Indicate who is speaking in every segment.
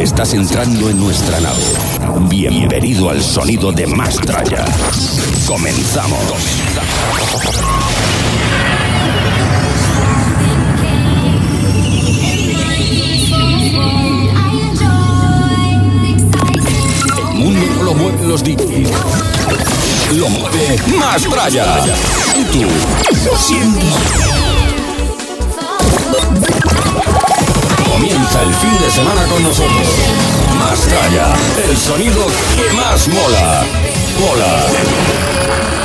Speaker 1: Estás entrando en nuestra nave. Bienvenido al sonido de Mastraya. Comenzamos. El mundo no lo mueven los DJs. Lo mueve Mastraya. Y tú lo sientes. El fin de semana con nosotros. Más tralla, el sonido que más mola. Mola.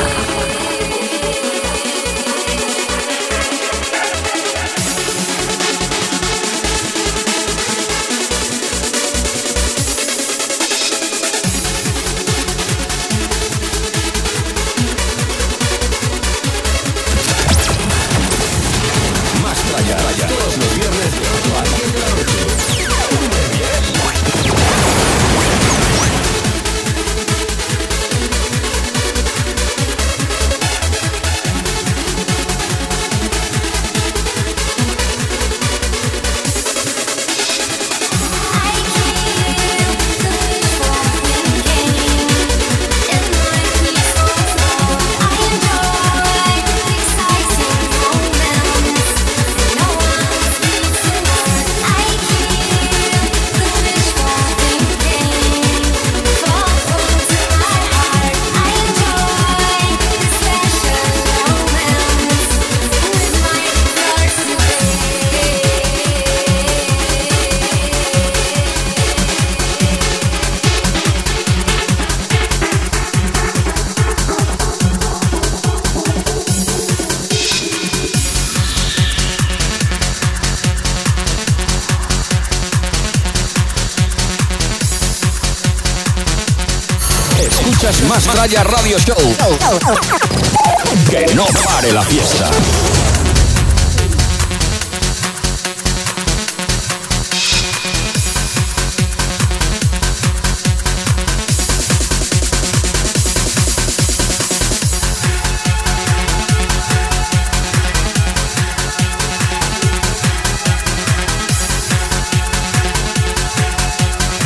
Speaker 1: Tralla Radio Show. Que no pare la fiesta.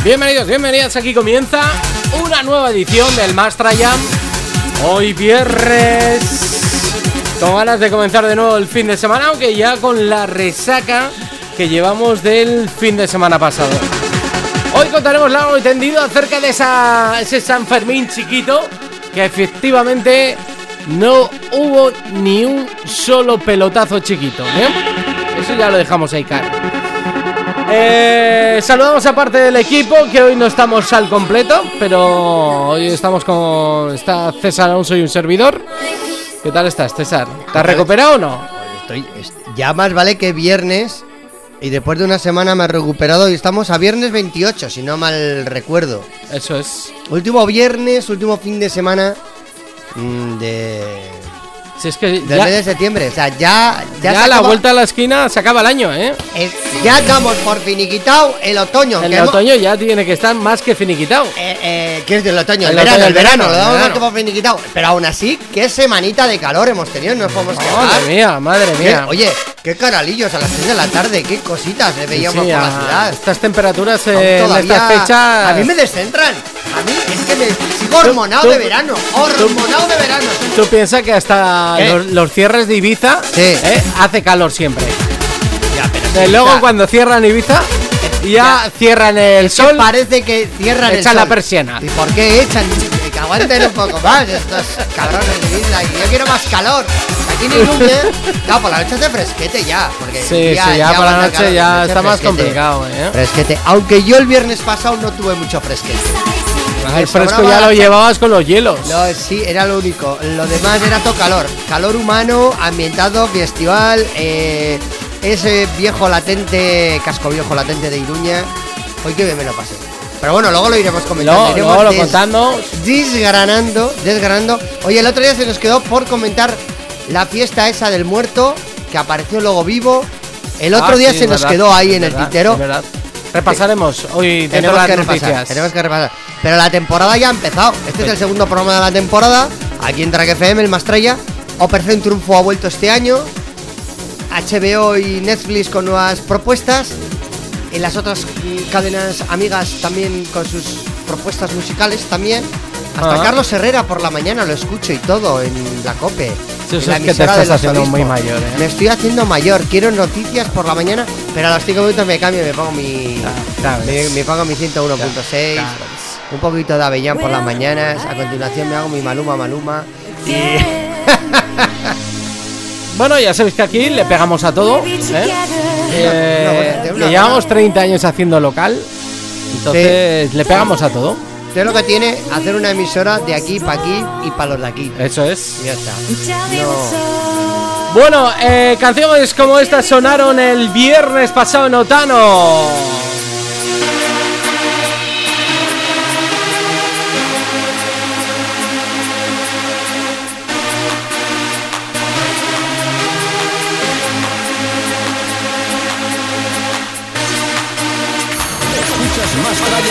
Speaker 2: Bienvenidos, bienvenidas. Aquí comienza nueva edición del Mastra Jam. Hoy viernes. Con ganas de comenzar de nuevo el fin de semana, aunque ya con la resaca que llevamos del fin de semana pasado. Hoy contaremos largo y tendido acerca de ese San Fermín chiquito, que efectivamente no hubo ni un solo pelotazo chiquito. ¿eh? Eso ya lo dejamos ahí caer. Eh, saludamos a parte del equipo que hoy no estamos al completo, pero hoy estamos con está César Alonso y un servidor. ¿Qué tal estás, César? ¿Te has recuperado o no?
Speaker 3: Estoy, es- ya más vale que viernes y después de una semana me he recuperado y estamos a viernes 28, si no mal recuerdo.
Speaker 2: Eso es.
Speaker 3: Último viernes, último fin de semana mm, de
Speaker 2: Si es que ya,
Speaker 3: de septiembre. O sea, ya
Speaker 2: ya
Speaker 3: se
Speaker 2: a la
Speaker 3: acaba-
Speaker 2: vuelta a la esquina se acaba el año, ¿eh?
Speaker 3: eh, ya damos por finiquitado el otoño.
Speaker 2: El
Speaker 3: que hemos-
Speaker 2: otoño ya tiene que estar más que finiquitado.
Speaker 3: Eh, eh, ¿Qué es del otoño? El,
Speaker 2: El
Speaker 3: verano,
Speaker 2: otoño,
Speaker 3: el verano,
Speaker 2: verano,
Speaker 3: lo damos más que por finiquitado. Pero aún así, qué semanita de calor hemos tenido, no nos podemos quejar.
Speaker 2: Madre mía, madre
Speaker 3: Qué-
Speaker 2: mía.
Speaker 3: Oye, qué caralillos a las 6 de la tarde, qué cositas eh, veíamos
Speaker 2: sí,
Speaker 3: por
Speaker 2: a-
Speaker 3: la ciudad.
Speaker 2: Estas temperaturas eh, en estas fechas.
Speaker 3: A mí me descentran. A mí es que me sigo hormonado de verano. Hormonado de verano.
Speaker 2: Tú piensas que hasta los, los cierres de Ibiza
Speaker 3: Sí.
Speaker 2: eh, hace calor siempre.
Speaker 3: Ya, pero
Speaker 2: De
Speaker 3: sí,
Speaker 2: luego cuando cierran Ibiza, ya, cierran el
Speaker 3: que
Speaker 2: sol.
Speaker 3: parece que cierran el
Speaker 2: Echan la persiana.
Speaker 3: ¿Y por qué echan? aguanten un poco más estos cabrones de. Y yo quiero más calor. Aquí en Iruña, claro, por la noche hace fresquete ya. Porque
Speaker 2: Sí,
Speaker 3: día
Speaker 2: sí, ya por la noche
Speaker 3: calor,
Speaker 2: ya está más complicado, ¿eh?
Speaker 3: Fresquete. Aunque yo el viernes pasado no tuve mucho fresquete.
Speaker 2: El
Speaker 3: Me
Speaker 2: fresco ya lo llevabas con los hielos.
Speaker 3: No, sí, era lo único. Lo demás era todo calor. Calor humano, ambientado, festival, eh, ese viejo latente, casco viejo latente de Iruña. Hoy que bien me lo pasé. Pero bueno, luego lo iremos comentando.
Speaker 2: Luego,
Speaker 3: iremos
Speaker 2: luego lo contando.
Speaker 3: Desgranando, desgranando. Oye, el otro día se nos quedó por comentar la fiesta esa del muerto, que apareció luego vivo. El otro
Speaker 2: Ah,
Speaker 3: día
Speaker 2: sí,
Speaker 3: se nos
Speaker 2: verdad,
Speaker 3: quedó ahí en el tintero.
Speaker 2: Repasaremos. Hoy tenemos
Speaker 3: Tenemos
Speaker 2: las
Speaker 3: que repasar, tenemos que repasar. Pero la temporada ya ha empezado. Este es el segundo programa de la temporada. Aquí en Track FM, el Mastraya. Operación Triunfo ha vuelto este año. HBO y Netflix con nuevas propuestas. Y las otras cadenas amigas también con sus propuestas musicales también. Hasta
Speaker 2: Ah.
Speaker 3: Carlos Herrera por la mañana lo escucho y todo en la COPE.
Speaker 2: Eso es que te estás haciendo muy mayor, ¿eh?
Speaker 3: Me estoy haciendo mayor. Quiero noticias por la mañana, pero a los 5 minutos me cambio y me pongo mi, me, me pongo mi 101.6,
Speaker 2: Ya ves.
Speaker 3: un poquito de Avellán por las mañanas, a continuación me hago mi Maluma Maluma y
Speaker 2: Bueno, ya sabéis que aquí le pegamos a todo. ¿eh? Eh, que llevamos
Speaker 3: buena-
Speaker 2: 30 años haciendo local. Entonces le pegamos a todo.
Speaker 3: Sé lo que tiene hacer una emisora de aquí para aquí y para los de aquí.
Speaker 2: Eso es.
Speaker 3: Y ya está. No.
Speaker 2: Bueno, eh, canciones como esta sonaron el viernes pasado en Otano.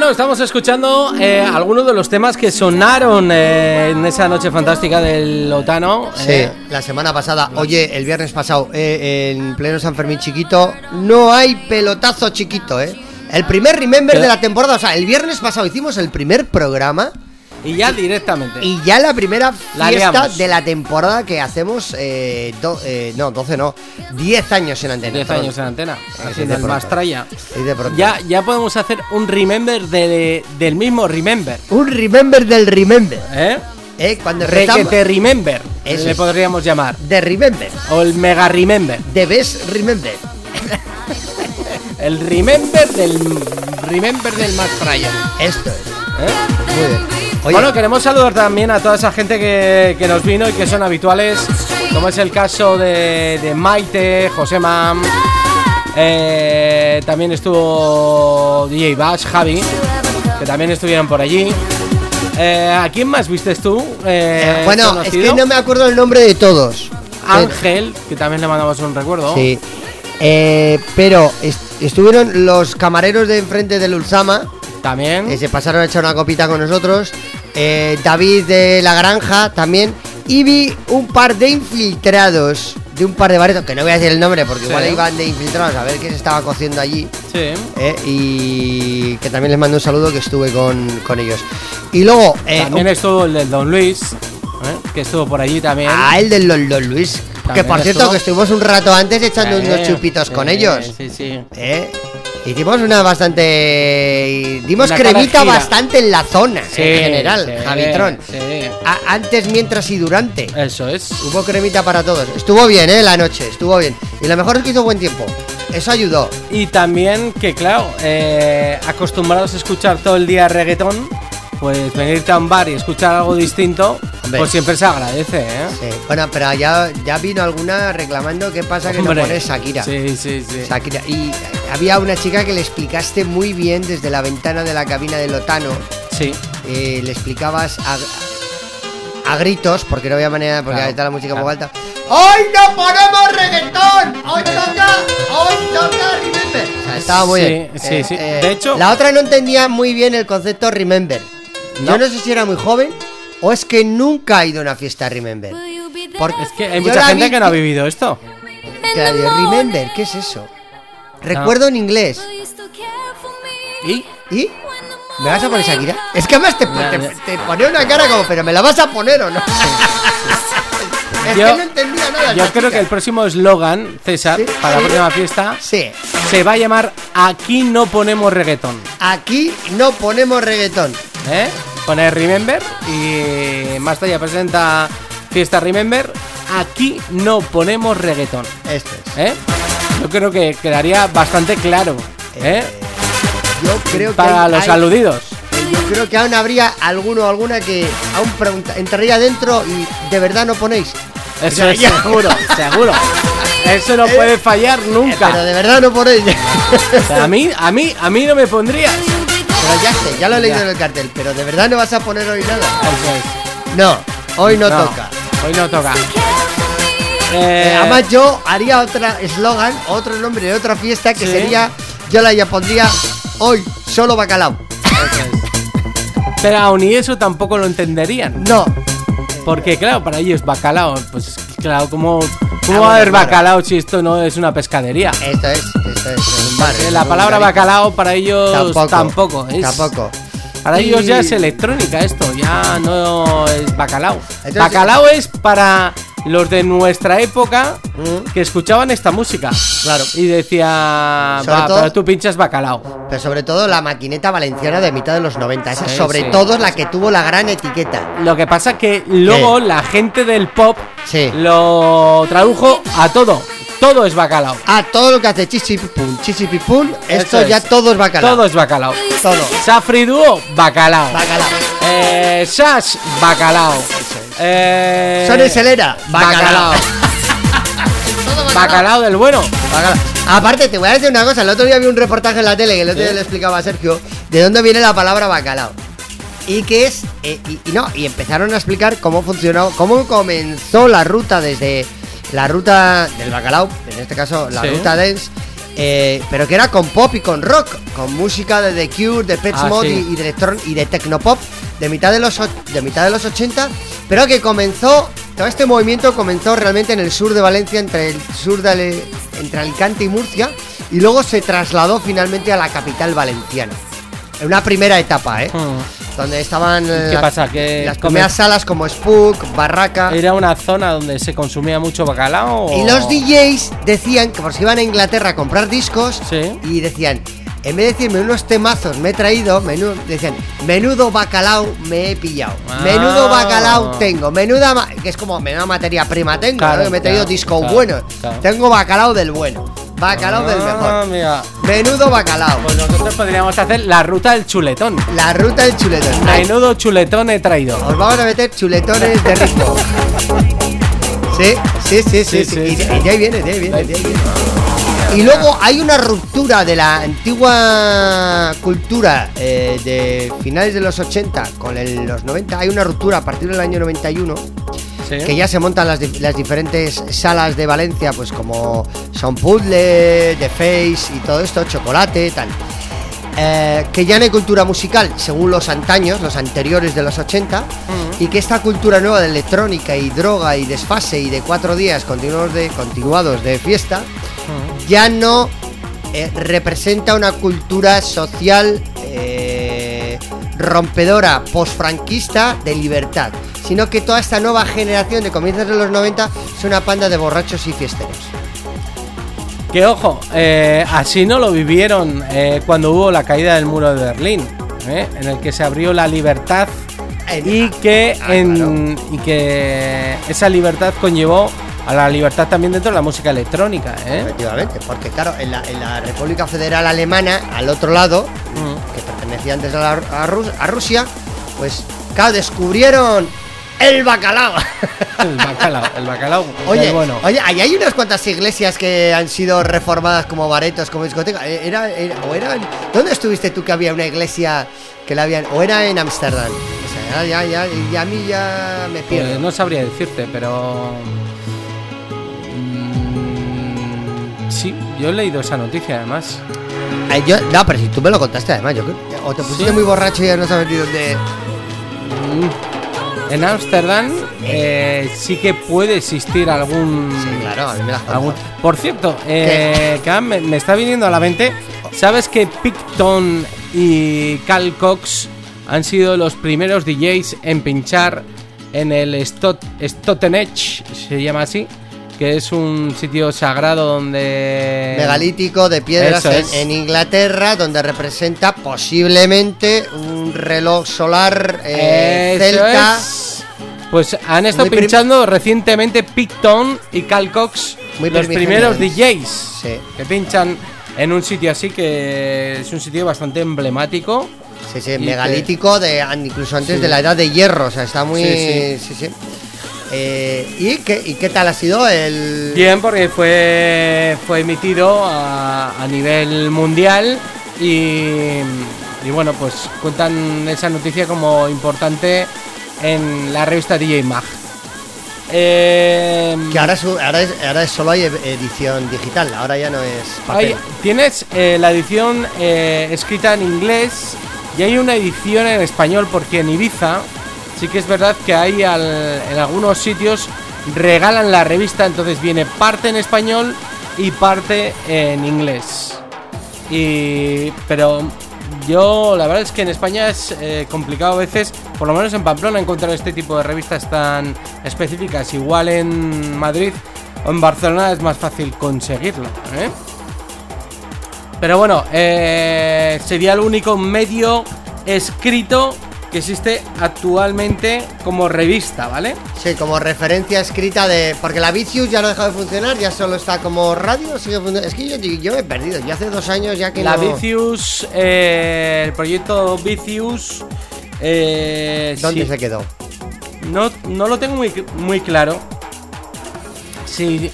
Speaker 2: Bueno, estamos escuchando eh, algunos de los temas que sonaron eh, en esa noche fantástica del Otano.
Speaker 3: Sí,
Speaker 2: eh,
Speaker 3: la semana pasada, oye, el viernes pasado, en pleno San Fermín chiquito, no hay pelotazo chiquito, ¿eh? El primer Remember de la temporada, o sea, el viernes pasado hicimos el primer programa
Speaker 2: y ya directamente.
Speaker 3: y ya la primera
Speaker 2: La
Speaker 3: fiesta
Speaker 2: liamos.
Speaker 3: de la temporada que hacemos, eh, do- eh, no, 12 no, 10 años en antena.
Speaker 2: 10
Speaker 3: perdón.
Speaker 2: años en antena, haciendo el. Mastraya. Ya, ya podemos hacer un remember de- del mismo remember.
Speaker 3: Un Remember del Remember,
Speaker 2: ¿Eh?
Speaker 3: ¿eh? Cuando
Speaker 2: Requete remember,
Speaker 3: Eso
Speaker 2: le
Speaker 3: es.
Speaker 2: podríamos llamar.
Speaker 3: de Remember,
Speaker 2: O el mega remember.
Speaker 3: de Best Remember.
Speaker 2: El remember del remember del Mastraya.
Speaker 3: Esto es.
Speaker 2: ¿eh?
Speaker 3: Muy bien. Oye,
Speaker 2: Bueno, queremos saludar también a toda esa gente que, que nos vino y que son habituales, como es el caso de, de Maite, José Mam, eh, también estuvo DJ Bash, Javi, que también estuvieron por allí. Eh, ¿A quién más viste tú? Eh,
Speaker 3: bueno, es
Speaker 2: conocido?
Speaker 3: que no me acuerdo el nombre de todos.
Speaker 2: Ángel, que también le mandamos un recuerdo.
Speaker 3: Sí. Eh, pero est- estuvieron los camareros de enfrente del Ulsama,
Speaker 2: También.
Speaker 3: que se pasaron a echar una copita con nosotros. eh, David de la Granja también. Y vi un par de infiltrados de un par de baretos, que no voy a decir el nombre porque
Speaker 2: Sí.
Speaker 3: igual iban de infiltrados a ver qué se estaba cociendo allí.
Speaker 2: Sí.
Speaker 3: eh, y que también les mando un saludo que estuve con, con ellos. Y luego, eh,
Speaker 2: También
Speaker 3: un-
Speaker 2: estuvo el del Don Luis, ¿eh? que estuvo por allí también.
Speaker 3: a el del Don Don Luis. Que por cierto,
Speaker 2: estuvo.
Speaker 3: que estuvimos un rato antes echando
Speaker 2: Eh,
Speaker 3: unos chupitos con ellos.
Speaker 2: Sí, sí.
Speaker 3: ¿Eh? Hicimos una bastante. Dimos
Speaker 2: Una
Speaker 3: cremita bastante en la zona,
Speaker 2: Sí,
Speaker 3: en general,
Speaker 2: sí,
Speaker 3: Javitrón.
Speaker 2: sí.
Speaker 3: A- antes, mientras y durante.
Speaker 2: Eso es.
Speaker 3: Hubo cremita para todos. Estuvo bien, ¿eh? La noche, estuvo bien. Y lo mejor es que hizo buen tiempo. Eso ayudó.
Speaker 2: Y también que, claro, eh, acostumbrados a escuchar todo el día reggaetón, pues venirte a un bar y escuchar algo distinto,
Speaker 3: Hombre.
Speaker 2: pues siempre se agradece, ¿eh?
Speaker 3: Sí. Bueno, pero ya, ya vino alguna reclamando qué pasa que no pones Shakira.
Speaker 2: Sí, sí, sí.
Speaker 3: Shakira. Y había una chica que le explicaste muy bien desde la ventana de la cabina de Lotano.
Speaker 2: Sí.
Speaker 3: eh, le explicabas a, a gritos, porque no había manera, porque
Speaker 2: Claro,
Speaker 3: la música
Speaker 2: claro.
Speaker 3: muy alta. ¡Hoy no ponemos reggaetón! ¡Hoy toca! ¡Hoy toca Remember! O sea, estaba muy
Speaker 2: Sí,
Speaker 3: bien. Eh,
Speaker 2: sí, sí. De hecho-
Speaker 3: La otra no entendía muy bien el concepto Remember. Yo
Speaker 2: No.
Speaker 3: no sé si era muy joven o es que nunca ha ido a una fiesta Remember. Porque
Speaker 2: Es que hay mucha gente
Speaker 3: vi
Speaker 2: que no ha vivido esto.
Speaker 3: que- Remember, ¿qué es eso? Recuerdo en inglés.
Speaker 2: ¿Y?
Speaker 3: ¿Y? ¿Me vas a poner Shakira? Es que además te, te- pone una cara como, pero ¿me la vas a poner o no? es
Speaker 2: Yo-
Speaker 3: que no entendía nada.
Speaker 2: Yo creo
Speaker 3: chica.
Speaker 2: que el próximo eslogan, César,
Speaker 3: Sí,
Speaker 2: para
Speaker 3: sí.
Speaker 2: la próxima fiesta,
Speaker 3: Sí,
Speaker 2: se va a llamar Aquí no ponemos reggaetón.
Speaker 3: aquí no ponemos reggaetón.
Speaker 2: ¿Eh? Pone Remember y más allá presenta Fiesta Remember. Aquí no ponemos reggaetón.
Speaker 3: Esto es.
Speaker 2: ¿Eh? Yo creo que quedaría bastante claro. ¿eh?
Speaker 3: Yo creo que
Speaker 2: Para
Speaker 3: hay-
Speaker 2: los
Speaker 3: hay-
Speaker 2: aludidos.
Speaker 3: Yo creo que aún habría alguno o alguna que aún pregunta, entraría dentro y de verdad no ponéis.
Speaker 2: Eso es seguro, seguro. Eso no puede fallar
Speaker 3: Eh, Pero
Speaker 2: nunca.
Speaker 3: de verdad no ponéis.
Speaker 2: O sea, a mí, a mí, a mí no me pondrías.
Speaker 3: Pero ya sé, ya lo he leído
Speaker 2: Ya.
Speaker 3: en el cartel. Pero de verdad no vas a poner hoy nada. No, hoy no, toca.
Speaker 2: Hoy no toca.
Speaker 3: Eh,
Speaker 2: Eh,
Speaker 3: además yo haría otra eslogan, otro nombre de otra fiesta que
Speaker 2: Sí.
Speaker 3: sería, yo la ya pondría hoy solo bacalao.
Speaker 2: Pero aún y eso tampoco lo entenderían.
Speaker 3: No,
Speaker 2: Porque, claro, para ellos bacalao, pues claro, como ¿Cómo va a haber bacalao si esto no es una pescadería?
Speaker 3: Esto es, esto es en un bar, en
Speaker 2: La
Speaker 3: un
Speaker 2: palabra bacalao para ellos
Speaker 3: Tampoco.
Speaker 2: tampoco, es-
Speaker 3: Tampoco.
Speaker 2: Para
Speaker 3: Y-
Speaker 2: ellos ya es electrónica esto, ya no es bacalao.
Speaker 3: Entonces-
Speaker 2: bacalao es para los de nuestra época
Speaker 3: Mm.
Speaker 2: que escuchaban esta música.
Speaker 3: Claro.
Speaker 2: Y decía,
Speaker 3: Sobre
Speaker 2: va,
Speaker 3: todo-
Speaker 2: pero tú pinchas bacalao.
Speaker 3: Pero sobre todo la maquineta valenciana de mitad de los 90. Esa
Speaker 2: Sí,
Speaker 3: sobre
Speaker 2: sí.
Speaker 3: todo es la que tuvo la gran etiqueta.
Speaker 2: Lo que pasa que luego la gente del pop
Speaker 3: Sí.
Speaker 2: lo tradujo a todo. Todo es bacalao.
Speaker 3: Ah, todo lo que hace chichipipum, chichipipum, esto
Speaker 2: Eso
Speaker 3: ya
Speaker 2: es.
Speaker 3: todo es bacalao.
Speaker 2: Todo es bacalao.
Speaker 3: Todo.
Speaker 2: Safri Duo, bacalao.
Speaker 3: Bacalao.
Speaker 2: Eh, Sash, bacalao. Eh,
Speaker 3: Sony Selera, bacalao.
Speaker 2: Bacalao del bueno.
Speaker 3: Bacalao. Aparte, te voy a decir una cosa. El otro día vi un reportaje en la tele que el otro día le explicaba a Sergio de dónde viene la palabra bacalao. Y que es. eh, y, y no, y empezaron a explicar cómo funcionó, cómo comenzó la ruta desde la ruta del bacalao, en este caso la
Speaker 2: Sí.
Speaker 3: ruta dance. eh, pero que era con pop y con rock, con música de The Cure, de Pet
Speaker 2: Ah,
Speaker 3: Mod
Speaker 2: sí.
Speaker 3: y, y de electron y de Tecnopop de mitad de los de mitad de los 80, pero que comenzó todo este movimiento comenzó realmente en el sur de Valencia, entre el sur de Ale- entre Alicante y Murcia, y luego se trasladó finalmente a la capital valenciana. En una primera etapa, ¿eh?
Speaker 2: Hmm.
Speaker 3: Donde estaban eh,
Speaker 2: ¿Qué
Speaker 3: las-
Speaker 2: pasa? Que
Speaker 3: las primeras salas como Spook, Barraca.
Speaker 2: ¿Era una zona donde se consumía mucho bacalao? o-
Speaker 3: Y los DJs decían que por si iban a Inglaterra a comprar discos
Speaker 2: Sí.
Speaker 3: y decían, en vez de decirme unos temazos me he traído, menú, decían, menudo bacalao me he pillado,
Speaker 2: Ah.
Speaker 3: menudo bacalao tengo, menuda, que es como menuda materia prima tengo,
Speaker 2: Claro,
Speaker 3: me he traído
Speaker 2: claro,
Speaker 3: disco
Speaker 2: claro,
Speaker 3: bueno, tengo bacalao del bueno, bacalao del
Speaker 2: Ah,
Speaker 3: mejor,
Speaker 2: mira.
Speaker 3: menudo bacalao,
Speaker 2: Pues nosotros podríamos hacer la ruta del chuletón.
Speaker 3: la ruta del chuletón.
Speaker 2: Menudo chuletón he traído.
Speaker 3: Os vamos a meter chuletones de ritmo. Sí, sí, sí, sí,
Speaker 2: Sí,
Speaker 3: sí.
Speaker 2: sí,
Speaker 3: Y, y de ahí viene, de ahí viene, de ahí viene. Y luego hay una ruptura de la antigua cultura eh, de finales de los 80 con el- los 90. Hay una ruptura a partir del año 91
Speaker 2: Sí.
Speaker 3: que ya se montan las, di- las diferentes salas de Valencia, pues como Son Puzzle, The Face y todo esto, Chocolate, tal. Eh, que ya no hay cultura musical según los antaños, los anteriores de los 80, y que esta cultura nueva de electrónica y droga y desfase y de cuatro días continuados de, continuados de fiesta, ya no eh, representa una cultura social eh, rompedora, posfranquista de libertad, sino que toda esta nueva generación de comienzos de los 90 es una panda de borrachos y fiesteros.
Speaker 2: Que ojo, eh, así no lo vivieron cuando hubo la caída del muro de Berlín, en el que se abrió la libertad y que,
Speaker 3: Ah,
Speaker 2: en, y que esa libertad conllevó a la libertad también dentro de la música electrónica. ¿eh?
Speaker 3: Efectivamente, porque claro, en la, en la República Federal Alemana, al otro lado,
Speaker 2: Mm.
Speaker 3: que pertenecía antes a, la- a Rus- a Rusia, pues claro, descubrieron el bacalao.
Speaker 2: El bacalao, el bacalao.
Speaker 3: Oye,
Speaker 2: del bueno.
Speaker 3: oye, ahí hay unas cuantas iglesias que han sido reformadas como baretos, como discoteca. Eh, Era, era- o era, ¿Dónde estuviste tú que había una iglesia que la habían? O era en Ámsterdam. O sea, ya, ya, ya, ya a mí ya me pierdo.
Speaker 2: Pues no sabría decirte, pero. Yo he leído esa noticia además.
Speaker 3: Yo- no, pero si tú me lo contaste además, yo. O te pusiste
Speaker 2: Sí.
Speaker 3: muy borracho y ya no sabes ni dónde.
Speaker 2: Mm. En Ámsterdam eh, sí que puede existir algún.
Speaker 3: Sí, claro, a mí me la has contado.
Speaker 2: algún- Por cierto, eh, me, me está viniendo a la mente. ¿Sabes que Picton y Cal Cox han sido los primeros DJs en pinchar en el Stot Stotenech, se llama así? Que es un sitio sagrado donde.
Speaker 3: megalítico de piedras en, Inglaterra, donde representa posiblemente un reloj solar eh, celta.
Speaker 2: es. Pues han estado
Speaker 3: Muy
Speaker 2: pinchando recientemente Picton y Cal Cox,
Speaker 3: Muy
Speaker 2: los primeros DJs
Speaker 3: Sí.
Speaker 2: que pinchan en un sitio así que es un sitio bastante emblemático.
Speaker 3: Sí, sí, megalítico de incluso antes
Speaker 2: Sí.
Speaker 3: de la edad de hierro, o sea, está muy
Speaker 2: Sí,
Speaker 3: sí, sí. Eh, ¿y, qué, ¿Y qué tal ha sido el
Speaker 2: Bien, porque fue, fue emitido a, a nivel mundial y, y bueno, pues cuentan esa noticia como importante en la revista DJ Mag. Eh,
Speaker 3: que ahora es, ahora es, ahora es solo hay e- edición digital, ahora ya no es papel.
Speaker 2: Hay- tienes eh, la edición eh, escrita en inglés y hay una edición en español porque en Ibiza sí que es verdad que hay en algunos sitios regalan la revista, entonces viene parte en español y parte en inglés. Y pero yo la verdad es que en España es eh, complicado a veces, por lo menos en Pamplona, encontrar este tipo de revistas tan específicas. Igual en Madrid o en Barcelona es más fácil conseguirlo. ¿eh? Pero bueno, eh, sería el único medio escrito que existe actualmente como revista, ¿vale?
Speaker 3: Sí, como referencia escrita de. Porque la Vicious ya no ha dejado de funcionar, ya solo está como radio, sigue funcionando. Es que yo, yo me he perdido, ya hace dos años ya que
Speaker 2: La
Speaker 3: no.
Speaker 2: Vicious, eh, el proyecto Vicious. eh,
Speaker 3: ¿Dónde
Speaker 2: sí,
Speaker 3: se quedó?
Speaker 2: No, no lo tengo muy, muy claro. Si,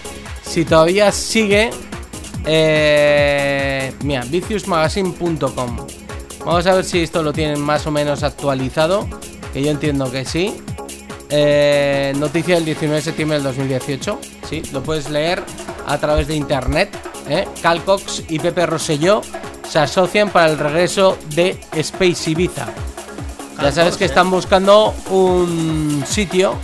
Speaker 2: si todavía sigue. Eh, mira, viciusmagazine.com. Vamos a ver si esto lo tienen más o menos actualizado. Que yo entiendo que sí. Eh, noticia del 19 de septiembre del 2018. Sí, lo puedes leer a través de internet. ¿eh? Calcox y Pepe Rosselló se asocian para el regreso de Space Ibiza. Ya sabes que están buscando un sitio,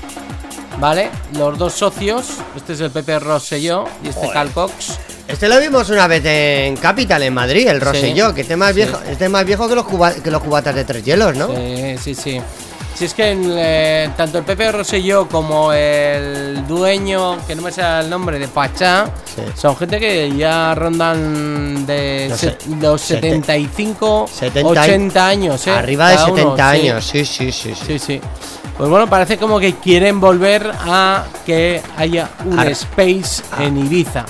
Speaker 2: ¿vale? Los dos socios, este es el Pepe Rosselló y este
Speaker 3: Joder.
Speaker 2: Calcox.
Speaker 3: Este lo vimos una vez en Capital, en Madrid, el Rosselló, que este más
Speaker 2: Sí.
Speaker 3: viejo, este es más viejo que los, cuba- que los cubatas de tres hielos, ¿no?
Speaker 2: Sí, sí, sí. Si es que eh, tanto el Pepe Rosselló como el dueño, que no me sale el nombre, de Pachá,
Speaker 3: Sí.
Speaker 2: son gente que ya rondan de
Speaker 3: No sé,
Speaker 2: los
Speaker 3: sete-
Speaker 2: 75,
Speaker 3: 70
Speaker 2: 80 años, ¿eh?
Speaker 3: Arriba de
Speaker 2: Cada uno,
Speaker 3: 70
Speaker 2: sí.
Speaker 3: años, sí, sí, sí. sí.
Speaker 2: Sí, sí. Pues bueno, parece como que quieren volver a que haya un
Speaker 3: Ar-
Speaker 2: space
Speaker 3: Ah.
Speaker 2: en Ibiza.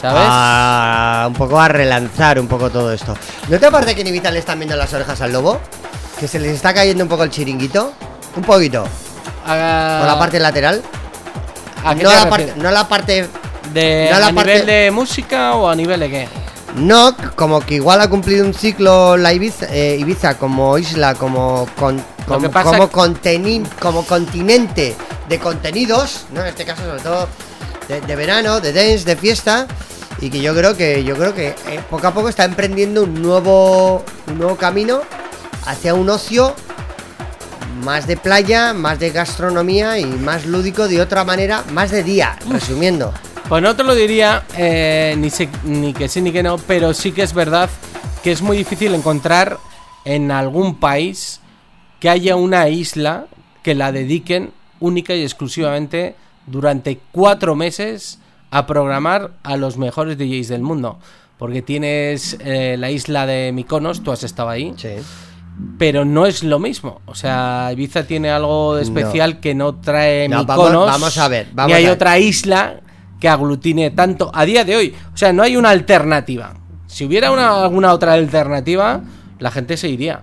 Speaker 2: ¿Sabes?
Speaker 3: A- un poco a relanzar un poco todo esto. ¿No te parece que en Ibiza le están viendo las orejas al lobo? Que se les está cayendo un poco el chiringuito. Un poquito.
Speaker 2: A,
Speaker 3: Por la parte lateral.
Speaker 2: ¿a qué
Speaker 3: No la, parte, no la parte.
Speaker 2: de,
Speaker 3: no la
Speaker 2: ¿A
Speaker 3: parte-
Speaker 2: nivel de música o a nivel de qué?
Speaker 3: No, como que igual ha cumplido un ciclo la Ibiza, eh, Ibiza como isla, como, con- como,
Speaker 2: que pasa
Speaker 3: como,
Speaker 2: que-
Speaker 3: conteni- como continente de contenidos, ¿no? En este caso, sobre todo de, de verano, de dance, de fiesta. Y que yo creo que yo creo que eh, poco a poco está emprendiendo un nuevo, un nuevo camino hacia un ocio más de playa, más de gastronomía y más lúdico de otra manera, más de día, resumiendo.
Speaker 2: Pues no te lo diría eh, ni, sé- ni que sí ni que no, pero sí que es verdad que es muy difícil encontrar en algún país que haya una isla que la dediquen única y exclusivamente durante cuatro meses a programar a los mejores DJs del mundo. Porque tienes eh, la isla de Mykonos, tú has estado ahí,
Speaker 3: Sí.
Speaker 2: pero no es lo mismo. O sea, Ibiza tiene algo de especial que no trae
Speaker 3: No,
Speaker 2: Mykonos.
Speaker 3: vamos- vamos a ver, vamos
Speaker 2: ni hay
Speaker 3: a ver.
Speaker 2: otra isla que aglutine tanto a día de hoy. O sea, no hay una alternativa. Si hubiera una, alguna otra alternativa, la gente se iría.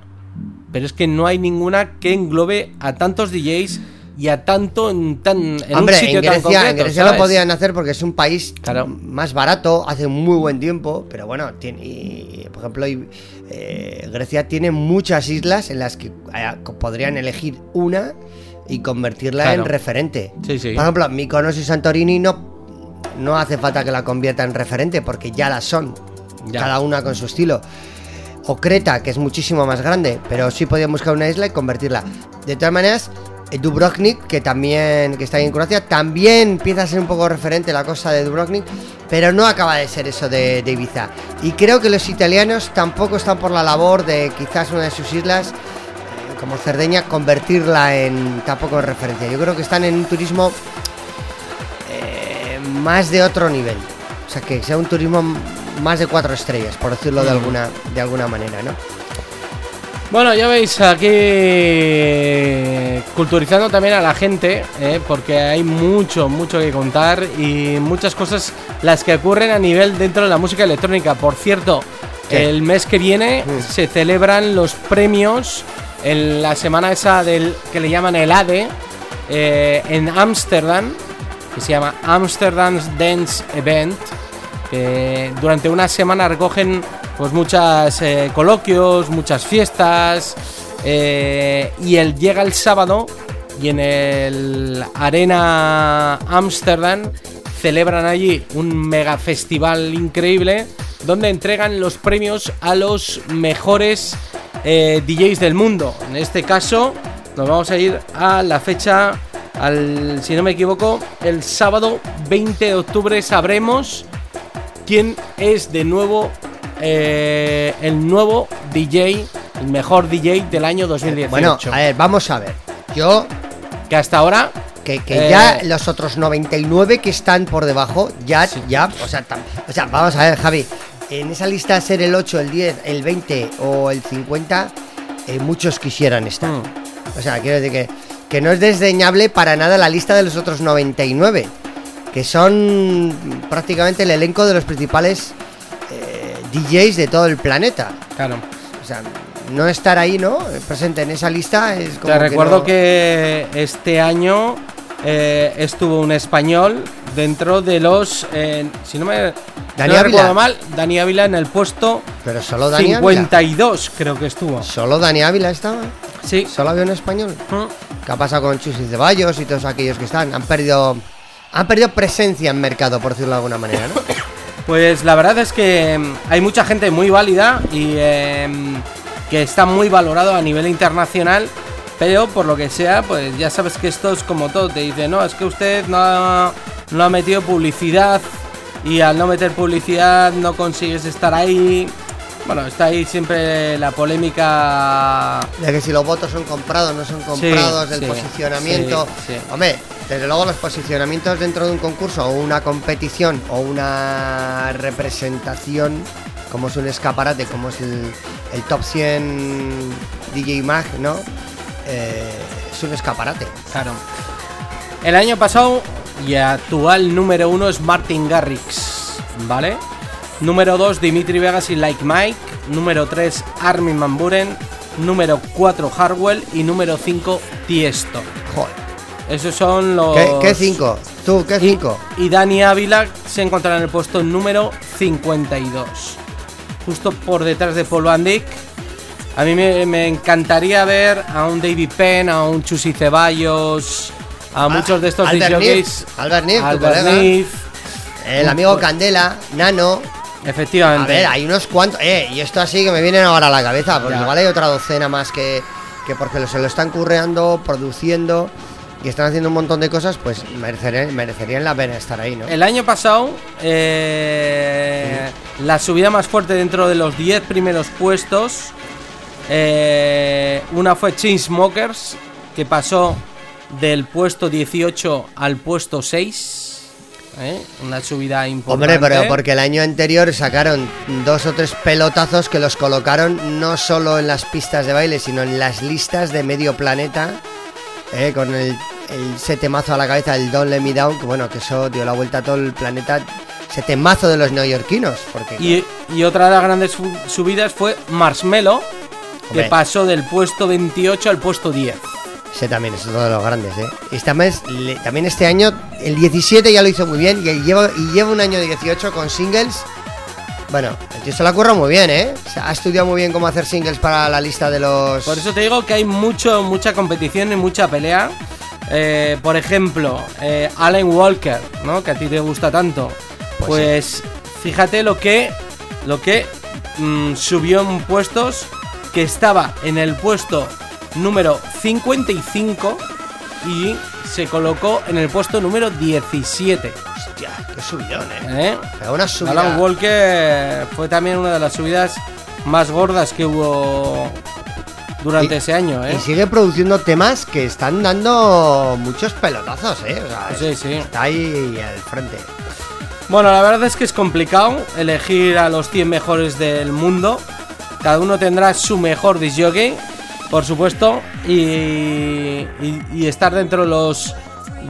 Speaker 2: Pero es que no hay ninguna que englobe a tantos DJs y a tanto en, tan, en
Speaker 3: Hombre,
Speaker 2: un sitio
Speaker 3: en
Speaker 2: tan
Speaker 3: Grecia, en
Speaker 2: concreto,
Speaker 3: Grecia
Speaker 2: ¿sabes?
Speaker 3: lo podían hacer porque es un país
Speaker 2: Claro.
Speaker 3: más barato, hace muy buen tiempo, pero bueno, tiene, y, por ejemplo, y, eh, Grecia tiene muchas islas en las que eh, podrían elegir una y convertirla
Speaker 2: Claro.
Speaker 3: en referente.
Speaker 2: Sí, sí.
Speaker 3: Por ejemplo, Mykonos y Santorini no, no hace falta que la convierta en referente porque ya la son,
Speaker 2: Ya.
Speaker 3: cada una con su estilo. O Creta, que es muchísimo más grande, pero sí podían buscar una isla y convertirla. De todas maneras, eh, Dubrovnik, que también que está ahí en Croacia, también empieza a ser un poco referente la cosa de Dubrovnik, pero no acaba de ser eso de, Ibiza. Y creo que los italianos tampoco están por la labor de quizás una de sus islas, eh, como Cerdeña, convertirla en tampoco en referencia. Yo creo que están en un turismo eh, más de otro nivel. O sea, que sea un turismo más de cuatro estrellas, por decirlo de alguna, de alguna manera, ¿no?
Speaker 2: Bueno, ya veis aquí culturizando también a la gente, ¿eh? porque hay mucho, mucho que contar y muchas cosas las que ocurren a nivel dentro de la música electrónica. Por cierto,
Speaker 3: ¿Qué?
Speaker 2: el mes que viene
Speaker 3: Mm.
Speaker 2: se celebran los premios en la semana esa del que le llaman el ADE eh, en Ámsterdam, que se llama Amsterdam Dance Event durante una semana recogen pues muchas eh, coloquios, muchas fiestas eh, y él llega el sábado y en el Arena Amsterdam celebran allí un mega festival increíble donde entregan los premios a los mejores eh, DJs del mundo. En este caso nos vamos a ir a la fecha al, si no me equivoco, el sábado 20 de octubre sabremos quién es de nuevo eh, el nuevo DJ, el mejor DJ del año 2018.
Speaker 3: Bueno, a ver, vamos a ver. Yo,
Speaker 2: que hasta ahora
Speaker 3: que, que
Speaker 2: Eh.
Speaker 3: ya los otros 99 que están por debajo, ya, ya, o sea, tam- o sea, vamos a ver, Javi. En esa lista ser el 8, el 10, el 20 o el 50, eh, muchos quisieran estar.
Speaker 2: Mm.
Speaker 3: O sea, quiero decir que, que no es desdeñable para nada la lista de los otros 99, que son prácticamente el elenco de los principales eh, DJs de todo el planeta.
Speaker 2: Claro.
Speaker 3: O sea, no estar ahí, ¿no? Presente en esa lista es como.
Speaker 2: Te recuerdo
Speaker 3: no-
Speaker 2: que este año eh, estuvo un español dentro de los. eh, si no me,
Speaker 3: Dani
Speaker 2: no recuerdo mal, Dani Ávila en el puesto
Speaker 3: Pero solo Dani Ávila.
Speaker 2: 52, creo que estuvo.
Speaker 3: Solo Dani Ávila estaba.
Speaker 2: Sí.
Speaker 3: Solo había un español.
Speaker 2: Mm.
Speaker 3: ¿Qué ha pasado con Chus y Ceballos y todos aquellos que están? Han perdido. Han perdido presencia en mercado, por decirlo de alguna manera, ¿no?
Speaker 2: Pues la verdad es que mm, hay mucha gente muy válida y em, que está muy valorado a nivel internacional, pero por lo que sea, pues ya sabes que esto es como todo, te dice, no, es que usted no ha, no ha metido publicidad y al no meter publicidad no consigues estar ahí. Bueno, está ahí siempre la polémica
Speaker 3: De que si los votos son comprados, no son comprados, el
Speaker 2: sí,
Speaker 3: posicionamiento.
Speaker 2: sí, sí.
Speaker 3: Hombre, desde luego los posicionamientos dentro de un concurso o una competición o una representación, como es un escaparate, como es el, el top 100 DJ Mag, ¿no? Eh, es un escaparate.
Speaker 2: Claro. El año pasado y actual número uno es Martin Garrix, ¿vale? Número 2 Dimitri Vegas y Like Mike. Número 3 Armin Van Buren. Número 4 Harwell. Y número 5 Tiesto.
Speaker 3: Joder.
Speaker 2: Esos son los.
Speaker 3: ¿Qué, qué cinco? ¿Tú qué
Speaker 2: Y,
Speaker 3: cinco?
Speaker 2: y Dani Ávila se encontrará en el puesto número 52. Justo por detrás de Paul Van Dyck. A mí me, me encantaría ver a un David Penn, a un Chusi Ceballos, a muchos de estos
Speaker 3: Ah, Albert
Speaker 2: DJs.
Speaker 3: Albert tu
Speaker 2: Albert. Neef,
Speaker 3: El amigo Candela, Nano. A
Speaker 2: Efectivamente.
Speaker 3: ver, hay unos cuantos. Eh, y esto así que me vienen ahora a la cabeza. Porque
Speaker 2: Ya.
Speaker 3: igual hay otra docena más que, que porque se lo están curreando, produciendo y están haciendo un montón de cosas, pues merecerían, merecerían la pena estar ahí, ¿no?
Speaker 2: El año pasado, eh, la subida más fuerte dentro de los 10 primeros puestos, eh, una fue Chainsmokers, que pasó del puesto 18 al puesto 6. ¿eh? Una subida importante.
Speaker 3: Hombre, pero porque el año anterior sacaron dos o tres pelotazos que los colocaron no solo en las pistas de baile, sino en las listas de medio planeta, eh, con el, el ese temazo a la cabeza, el Don't Let Me Down, que bueno, que eso dio la vuelta a todo el planeta, ese temazo de los neoyorquinos, porque
Speaker 2: Y, y otra de las grandes subidas fue Marshmello, que pasó del puesto 28 al puesto 10.
Speaker 3: ese también es uno de los grandes, ¿eh? Y también, le- también este año, el 17 ya lo hizo muy bien, y lleva, y lleva un año 18 con singles. Bueno, el tío se la curra muy bien, ¿eh? O sea, ha estudiado muy bien cómo hacer singles para la lista de los...
Speaker 2: Por eso te digo que hay mucho, mucha competición y mucha pelea. Eh, por ejemplo, eh, Alan Walker, ¿no? Que a ti te gusta tanto.
Speaker 3: Pues
Speaker 2: Pues, fíjate lo que, lo que mm, subió en puestos, que estaba en el puesto número 55 y se colocó en el puesto número 17.
Speaker 3: Hostia, qué subidón, ¿eh?
Speaker 2: ¿eh?
Speaker 3: Pero una subida...
Speaker 2: Alan Walker fue también una de las subidas más gordas que hubo durante
Speaker 3: Y-
Speaker 2: ese año, ¿eh?
Speaker 3: Y sigue produciendo temas que están dando muchos pelotazos, ¿eh? O sea,
Speaker 2: Sí, sí.
Speaker 3: Está ahí al frente.
Speaker 2: Bueno, la verdad es que es complicado elegir a los 100 mejores del mundo. Cada uno tendrá su mejor disjockey, por supuesto, y, y- y estar dentro de los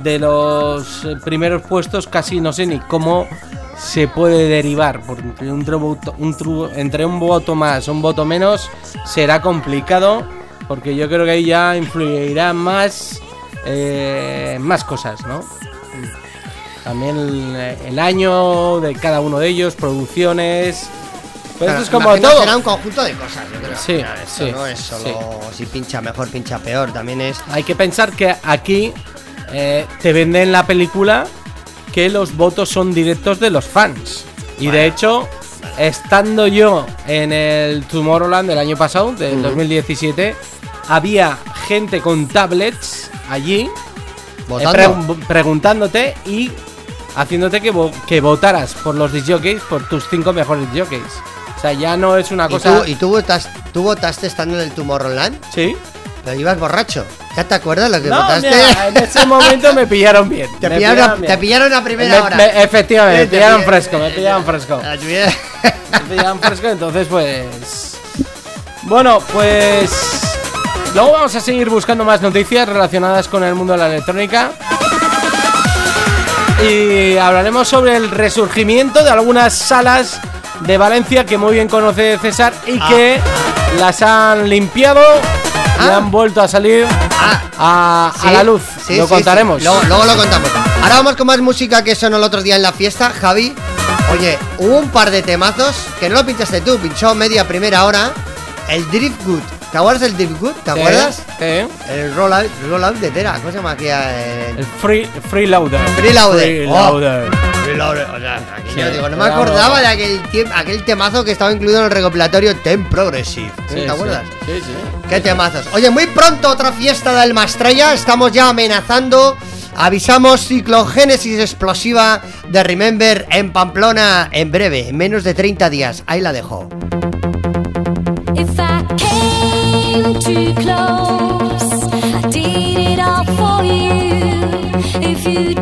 Speaker 2: de los eh, primeros puestos casi no sé ni cómo se puede derivar, porque un voto, un entre un voto más o un voto menos será complicado, porque yo creo que ahí ya influirá más eh, más cosas, ¿no? También el, el año de cada uno de ellos, producciones. Pues
Speaker 3: Claro,
Speaker 2: esto es como todo.
Speaker 3: Será un conjunto de cosas, yo creo.
Speaker 2: Sí,
Speaker 3: esto
Speaker 2: sí,
Speaker 3: no es solo si pincha mejor, pincha peor. También es.
Speaker 2: Hay que pensar que aquí eh, te venden la película que los votos son directos de los fans. Y de hecho, estando yo en el Tomorrowland del año pasado, del 2017, había gente con tablets allí pregun- preguntándote y haciéndote que, vo- que votaras por los disjockeys, por tus cinco mejores disjockeys. O sea, ya no es una
Speaker 3: ¿Y
Speaker 2: cosa.
Speaker 3: tú, y tú votas- tú votaste estando en el Tomorrowland?
Speaker 2: Sí.
Speaker 3: Pero ibas borracho. ¿Ya te acuerdas lo que
Speaker 2: No,
Speaker 3: votaste?
Speaker 2: mira, en ese momento me pillaron bien.
Speaker 3: Te pillaron, a,
Speaker 2: bien.
Speaker 3: te pillaron a primera
Speaker 2: Me-
Speaker 3: hora.
Speaker 2: me- efectivamente, me pillaron
Speaker 3: pillaron-
Speaker 2: fresco, me pillaron fresco. Me pillaron fresco, entonces pues. Bueno, pues. Luego vamos a seguir buscando más noticias relacionadas con el mundo de la electrónica. Y hablaremos sobre el resurgimiento de algunas salas de Valencia que muy bien conoce César y
Speaker 3: Ah.
Speaker 2: que las han limpiado y
Speaker 3: Ah.
Speaker 2: han vuelto a salir a, a
Speaker 3: sí,
Speaker 2: la luz.
Speaker 3: sí,
Speaker 2: lo
Speaker 3: sí,
Speaker 2: contaremos.
Speaker 3: sí. Luego, luego lo contamos. Ahora vamos con más música que sonó el otro día en la fiesta, Javi. Oye, hubo un par de temazos que no lo pinchaste tú, pinchó media primera hora. El Driftwood. ¿Te acuerdas del Driftwood? ¿Te acuerdas?
Speaker 2: sí.
Speaker 3: El rollout, rollout de Tera. ¿Cómo se llama aquí? El...
Speaker 2: El free, freeloader.
Speaker 3: Freeloader.
Speaker 2: Freeloader.
Speaker 3: Freeloader, o sea, aquí
Speaker 2: Sí,
Speaker 3: yo digo, no me acordaba de aquel, aquel temazo que estaba incluido en el recopilatorio Ten Progressive.
Speaker 2: Sí,
Speaker 3: ¿Te acuerdas?
Speaker 2: Sí, sí.
Speaker 3: Qué temazos. Oye, muy pronto otra fiesta del Mastrella. Estamos ya amenazando. Avisamos ciclogénesis explosiva de Remember en Pamplona en breve, en menos de 30 días. Ahí la dejo.
Speaker 4: If I came too close, I did it all for you. If you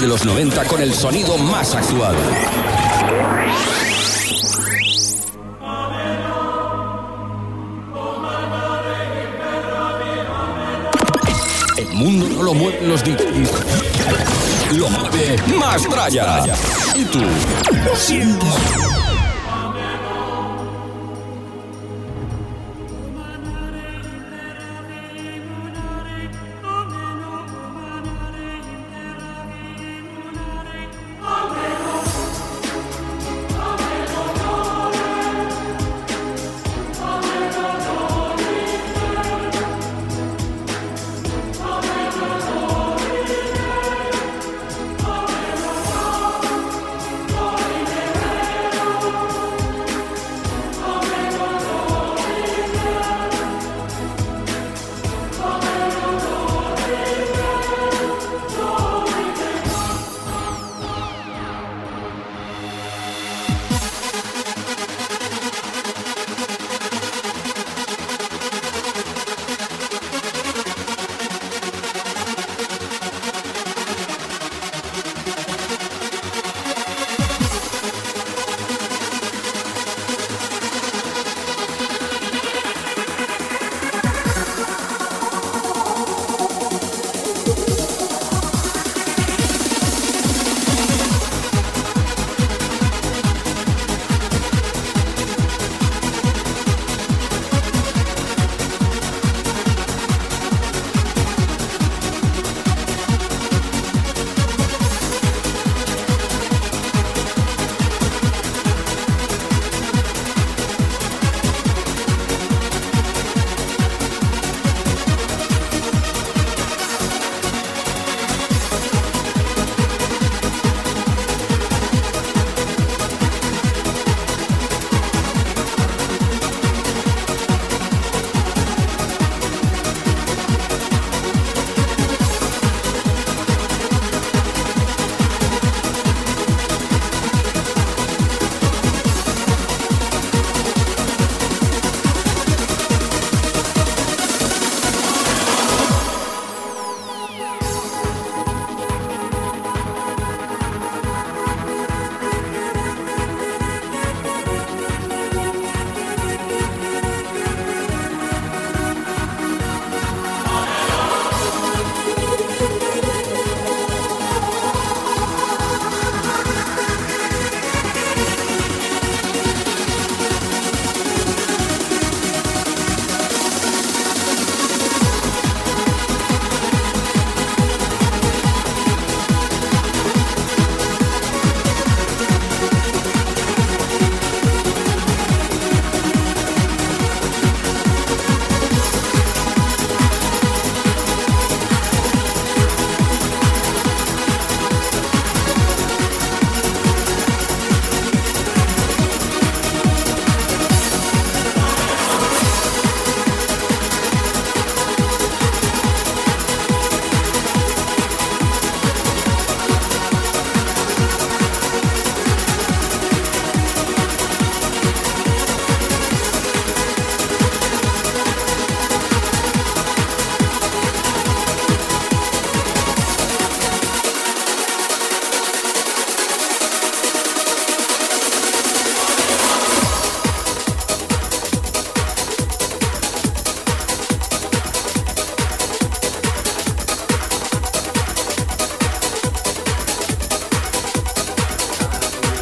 Speaker 1: de los 90 con el sonido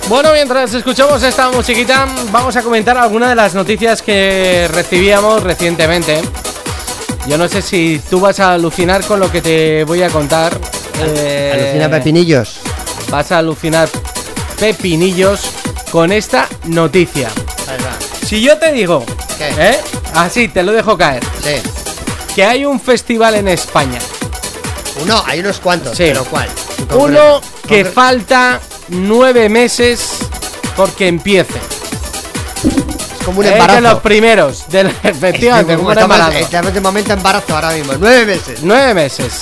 Speaker 2: Bueno, mientras escuchamos esta musiquita, vamos a comentar algunas de las noticias que recibíamos recientemente. Yo no sé si tú vas a alucinar con lo que te voy a contar. Eh,
Speaker 3: Alucina pepinillos.
Speaker 2: Vas a alucinar pepinillos con esta noticia. Si yo te digo. ¿eh? Así, te lo dejo caer.
Speaker 3: Sí.
Speaker 2: Que hay un festival en España.
Speaker 3: Uno, hay unos cuantos,
Speaker 2: Sí.
Speaker 3: pero ¿cuál?
Speaker 2: Uno que falta nueve meses porque empiece.
Speaker 3: Es como un
Speaker 2: Es de
Speaker 3: embarazo.
Speaker 2: los primeros. Del, efectivamente,
Speaker 3: Como
Speaker 2: como un
Speaker 3: estamos,
Speaker 2: embarazo.
Speaker 3: estamos de momento embarazo ahora mismo. Nueve meses.
Speaker 2: Nueve meses.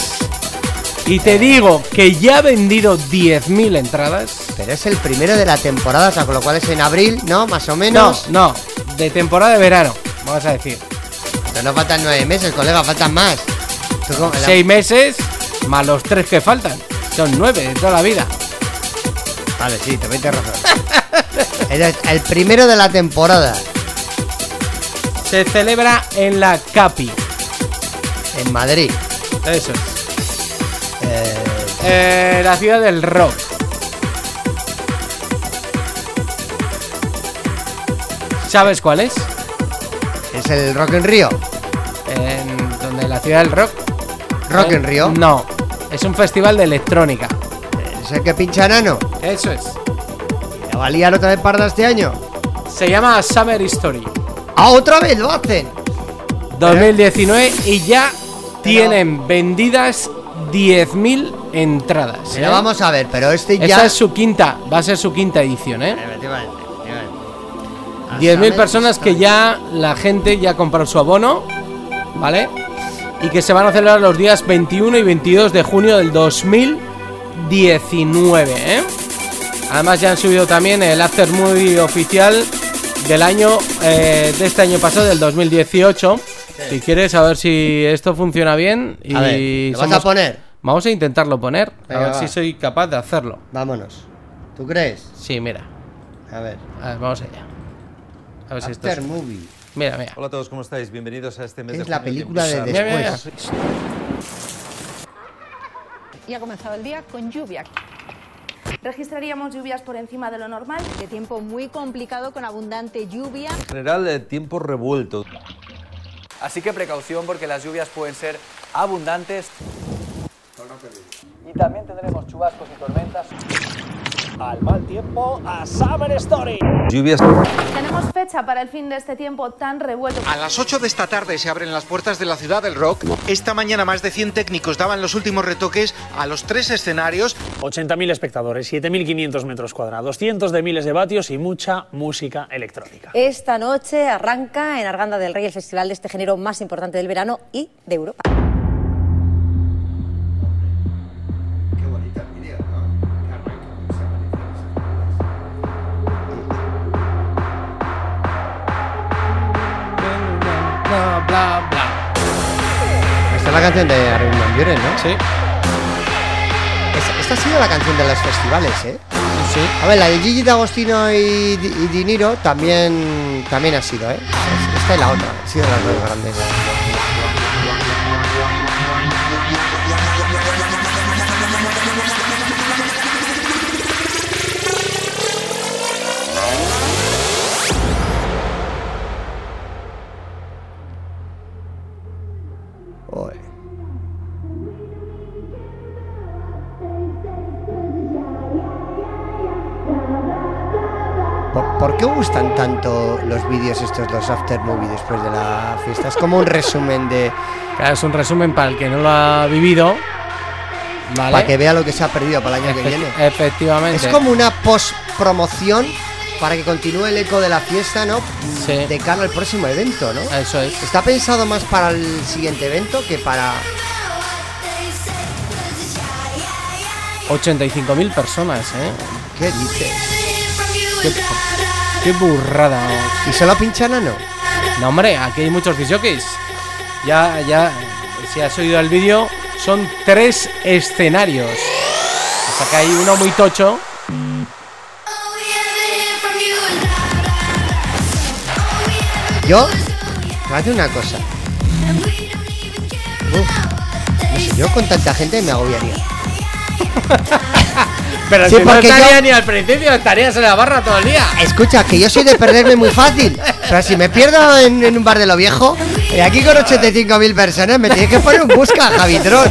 Speaker 2: y te digo que ya ha vendido 10.000 entradas.
Speaker 3: Pero es el primero de la temporada, o sea, con lo cual es en abril, ¿no? Más o
Speaker 2: No,
Speaker 3: menos.
Speaker 2: no, de temporada de verano, vamos a decir.
Speaker 3: Pero no faltan nueve meses, colega, faltan más.
Speaker 2: Seis meses más los tres que faltan. Son nueve de toda la vida.
Speaker 3: Vale, sí, te metes razón. Es el primero de la temporada.
Speaker 2: Se celebra en la CAPI.
Speaker 3: En Madrid.
Speaker 2: Eso es.
Speaker 3: Eh,
Speaker 2: Eh, la ciudad del rock. ¿Sabes cuál es?
Speaker 3: es el Rock en Río.
Speaker 2: En donde la ciudad del rock.
Speaker 3: Rock en Río.
Speaker 2: No, es un festival de electrónica.
Speaker 3: Es el que pincha Nano.
Speaker 2: Eso es.
Speaker 3: ¿La va a liar otra vez parda este año?
Speaker 2: Se llama Summer History
Speaker 3: ¡Ah, otra vez lo hacen!
Speaker 2: 2019 y ya tienen vendidas 10.000 entradas.
Speaker 3: Pero
Speaker 2: ¿eh?
Speaker 3: vamos a ver, pero este
Speaker 2: Esa
Speaker 3: ya.
Speaker 2: es su quinta, va a ser su quinta edición, ¿eh?
Speaker 3: Efectivamente, efectivamente. A
Speaker 2: 10.000
Speaker 3: saber
Speaker 2: personas que ya la gente ya compró su abono, ¿vale? Y que se van a celebrar los días 21 y 22 de junio del 2019, ¿eh? Además ya han subido también el after movie oficial del año de este año pasado, del 2018. Si quieres saber si esto funciona bien y
Speaker 3: A ver, ¿lo vas a poner?
Speaker 2: Vamos a intentarlo poner,
Speaker 3: Venga,
Speaker 2: a ver
Speaker 3: va.
Speaker 2: si soy capaz de hacerlo.
Speaker 3: Vámonos. ¿Tú crees?
Speaker 2: Sí, mira.
Speaker 3: A ver.
Speaker 2: A ver, vamos allá. A ver si esto
Speaker 3: After
Speaker 2: es...
Speaker 3: Movie.
Speaker 2: Mira, mira.
Speaker 5: Hola a todos, ¿cómo estáis? Bienvenidos a este mes
Speaker 3: Es
Speaker 5: de
Speaker 3: la película de
Speaker 5: tiempo
Speaker 2: Mira, mira, mira.
Speaker 6: Y ha comenzado el día con lluvia.
Speaker 7: Registraríamos lluvias por encima de lo normal.
Speaker 6: De tiempo muy complicado con abundante lluvia.
Speaker 5: En general, eh, tiempo revuelto.
Speaker 8: Así que precaución porque las lluvias pueden ser abundantes. Y también tendremos chubascos y tormentas. Al mal tiempo, a Summer Story.
Speaker 5: Lluvias.
Speaker 7: Tenemos fecha para el fin de este tiempo tan revuelto.
Speaker 9: A las 8 de esta tarde se abren las puertas de la ciudad del rock. Esta mañana más de 100 técnicos daban los últimos retoques a los tres escenarios.
Speaker 10: 80.000 espectadores, 7.500 metros cuadrados, cientos de miles de vatios y mucha música electrónica.
Speaker 6: Esta noche arranca en Arganda del Rey el festival de este género más importante del verano y de Europa.
Speaker 2: Bla, bla, bla.
Speaker 3: Esta es la canción de Armin Van Buren, ¿no?
Speaker 2: Sí,
Speaker 3: Es- Esta ha sido la canción de los festivales, ¿eh?
Speaker 2: sí.
Speaker 3: A ver, la de Gigi D'Agostino y, y Diniro también, también ha sido, ¿eh? Esta y la otra, han sido las dos grandes. Gustan tanto los vídeos estos, los after movie después de la fiesta? Es como un resumen de...
Speaker 2: Claro, es un resumen para el que no lo ha vivido. ¿Vale?
Speaker 3: Para que vea lo que se ha perdido para el año que viene.
Speaker 2: Efectivamente.
Speaker 3: Es como una post-promoción para que continúe el eco de la fiesta, ¿no?
Speaker 2: Sí.
Speaker 3: De cara al próximo evento, ¿no?
Speaker 2: Eso es.
Speaker 3: Está pensado más para el siguiente evento que para...
Speaker 2: 85.000 personas, ¿eh?
Speaker 3: ¿Qué dices?
Speaker 2: Qué, qué burrada.
Speaker 3: ¿Y solo pincha Nano?
Speaker 2: No, hombre, aquí hay muchos disjockeys. Ya, ya, si has oído el vídeo, son tres escenarios. O sea que hay uno muy tocho.
Speaker 3: Yo... Decir una cosa. Uf, no sé, yo con tanta gente me agobiaría.
Speaker 2: Pero
Speaker 3: Sí,
Speaker 2: si no
Speaker 3: porque
Speaker 2: estaría
Speaker 3: yo-
Speaker 2: ni al principio, estarías en la barra todo el día.
Speaker 3: Escucha, que yo soy de perderme muy fácil. O sea, si me pierdo en, en un bar de lo viejo, y aquí con 85.000 personas, me tienes que poner un busca, Javitron.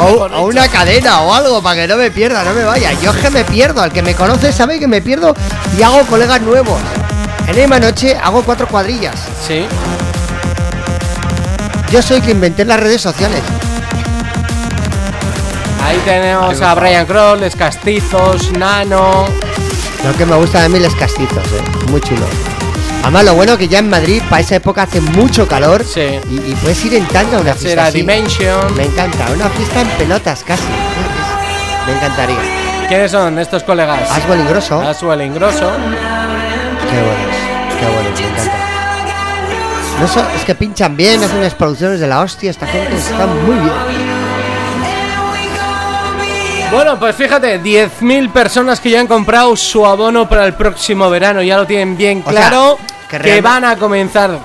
Speaker 3: O, o una cadena o algo para que no me pierda, no me vaya. Yo es que me pierdo. Al que me conoce sabe que me pierdo y hago colegas nuevos. En la misma noche hago cuatro cuadrillas.
Speaker 2: Sí.
Speaker 3: Yo soy que inventé las redes sociales.
Speaker 2: Ahí tenemos a Brian Kroll, Les Castizos, Nano.
Speaker 3: Lo que me gusta de mí es castizos, eh. Muy chulo. Además, lo bueno que ya en Madrid, para esa época, hace mucho calor.
Speaker 2: Sí.
Speaker 3: Y, y puedes ir en tanga a una fiesta.
Speaker 2: Será
Speaker 3: así.
Speaker 2: Dimension.
Speaker 3: Me encanta, una fiesta en pelotas casi. Me encantaría.
Speaker 2: ¿Quiénes son estos colegas?
Speaker 3: Aswell Ingrosso.
Speaker 2: Aswell Ingrosso.
Speaker 3: Qué buenos, qué buenos, me encanta. No so- es que pinchan bien, hacen unas producciones de la hostia, esta gente está muy bien.
Speaker 2: Bueno, pues fíjate, 10.000 personas que ya han comprado su abono para el próximo verano. Ya lo tienen bien
Speaker 3: O sea,
Speaker 2: claro
Speaker 3: que
Speaker 2: que, van a comenzar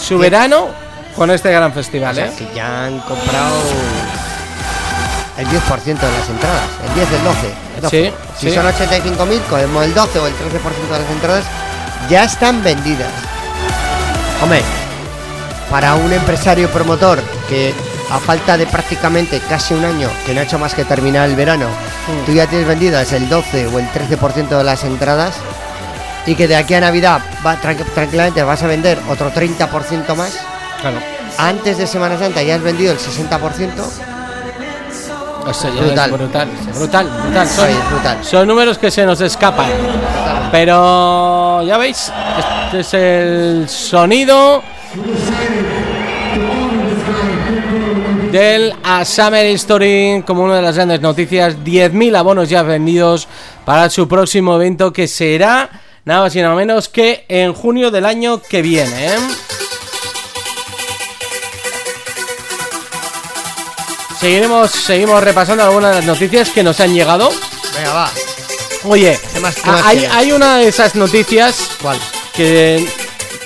Speaker 2: su verano con este gran festival,
Speaker 3: O sea,
Speaker 2: ¿eh?
Speaker 3: que ya han comprado el 10% de las entradas, el 10 del 12. el 12.
Speaker 2: Sí,
Speaker 3: si
Speaker 2: sí.
Speaker 3: son 85.000, como el 12 o el 13% de las entradas ya están vendidas. Hombre, para un empresario promotor que a falta de prácticamente casi un año, que no ha hecho más que terminar el verano,
Speaker 2: Mm.
Speaker 3: tú ya tienes vendidas el 12 o el 13% de las entradas y que de aquí a Navidad va, tranqui- tranquilamente vas a vender otro 30% más.
Speaker 2: Claro.
Speaker 3: Antes de Semana Santa ya has vendido el 60%.
Speaker 2: Eso ya
Speaker 3: Brutal.
Speaker 2: brutal, brutal. Son,
Speaker 3: brutal.
Speaker 2: son números que se nos escapan. Pero ya veis, este es el sonido del A Summer History como una de las grandes noticias. 10.000 abonos ya vendidos para su próximo evento que será nada más y nada menos que en junio del año que viene. ¿eh? Seguiremos, seguimos repasando algunas de las noticias que nos han llegado.
Speaker 3: Venga, va.
Speaker 2: Oye,
Speaker 3: ¿Qué más- qué más
Speaker 2: hay,
Speaker 3: tienes?
Speaker 2: hay una de esas noticias
Speaker 3: ¿Cuál?
Speaker 2: que,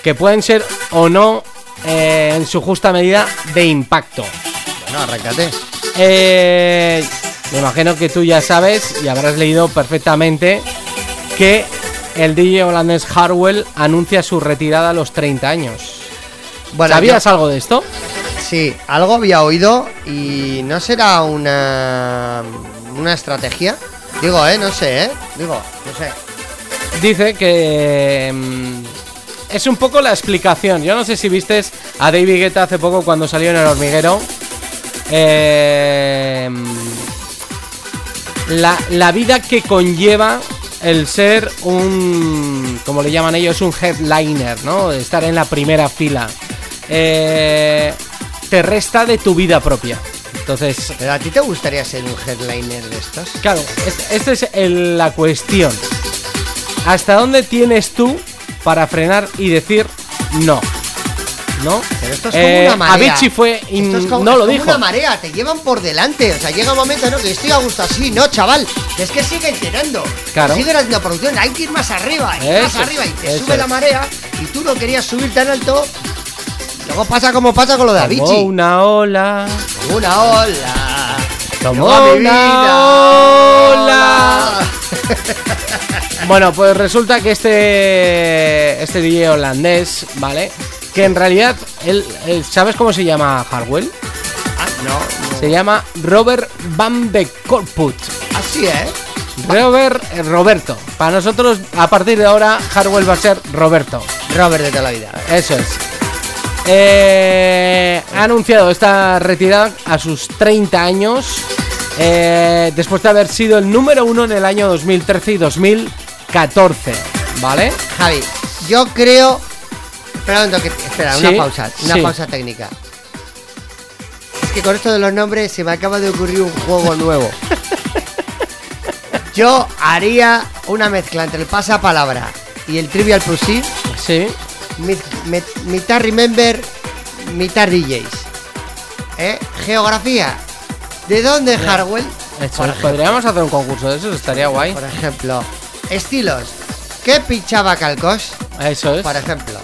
Speaker 2: que pueden ser o no eh, en su justa medida de impacto.
Speaker 3: Bueno, arráncate.
Speaker 2: Eh, me imagino que tú ya sabes y habrás leído perfectamente que el DJ holandés Harwell anuncia su retirada a los 30 años.
Speaker 3: Bueno,
Speaker 2: ¿Sabías
Speaker 3: yo-
Speaker 2: algo de esto?
Speaker 3: Sí, algo había oído y no será una una estrategia. Digo, eh, no sé, eh. Digo, no sé.
Speaker 2: Dice que mm, es un poco la explicación. Yo no sé si vistes a David Guetta hace poco cuando salió en el hormiguero. Eh, la, la vida que conlleva el ser un, como le llaman ellos, un headliner, ¿no? Estar en la primera fila. Eh, te resta de tu vida propia. Entonces,
Speaker 3: ¿Pero a ti te gustaría ser un headliner de estos?
Speaker 2: Claro, es- esta es el- la cuestión. ¿Hasta dónde tienes tú para frenar y decir no? ¿No?
Speaker 3: Pero esto es como
Speaker 2: Eh,
Speaker 3: una marea.
Speaker 2: Avicii fue y
Speaker 3: Esto es como-
Speaker 2: no
Speaker 3: es
Speaker 2: lo
Speaker 3: como
Speaker 2: dijo.
Speaker 3: una marea, te llevan por delante. O sea, llega un momento, ¿no? Que estoy a gusto así. No, chaval. Es que siguen tirando.
Speaker 2: Claro.
Speaker 3: Siguen haciendo producción. Hay que ir más arriba. y
Speaker 2: Eso
Speaker 3: más arriba. Y te
Speaker 2: eso
Speaker 3: sube la marea. Y tú no querías subir tan alto. Luego pasa como pasa con lo de Avicii.
Speaker 2: una ola.
Speaker 3: Una ola. Mi
Speaker 2: una
Speaker 3: vida.
Speaker 2: ola. Bueno, pues resulta que este este DJ holandés, ¿vale? Que en realidad él, él- ¿sabes cómo se llama Harwell?
Speaker 3: Ah, no.
Speaker 2: Se llama Robert Van de Corput.
Speaker 3: Así, ¿eh?
Speaker 2: Robert eh, Roberto. Para nosotros, a partir de ahora, Harwell va a ser Roberto.
Speaker 3: Robert de toda la vida.
Speaker 2: Eso es. Eh, ha anunciado esta retirada a sus 30 años. eh, después de haber sido el número uno en el año 2013 y 2014. ¿Vale?
Speaker 3: Javi, yo creo. Espera, un toque- espera, una
Speaker 2: Sí,
Speaker 3: pausa, una
Speaker 2: sí.
Speaker 3: pausa técnica. Es que con esto de los nombres se me acaba de ocurrir un juego nuevo. Yo haría una mezcla entre el pasapalabra y el Trivial Pursuit.
Speaker 2: Sí.
Speaker 3: mi- mi- mitad Remember, mitad DJs. ¿Eh? Geografía. ¿De dónde Por
Speaker 2: es, Podríamos hacer un concurso de eso, estaría guay.
Speaker 3: Por ejemplo, estilos. ¿Qué pinchaba Calcos?
Speaker 2: Eso es.
Speaker 3: Por ejemplo,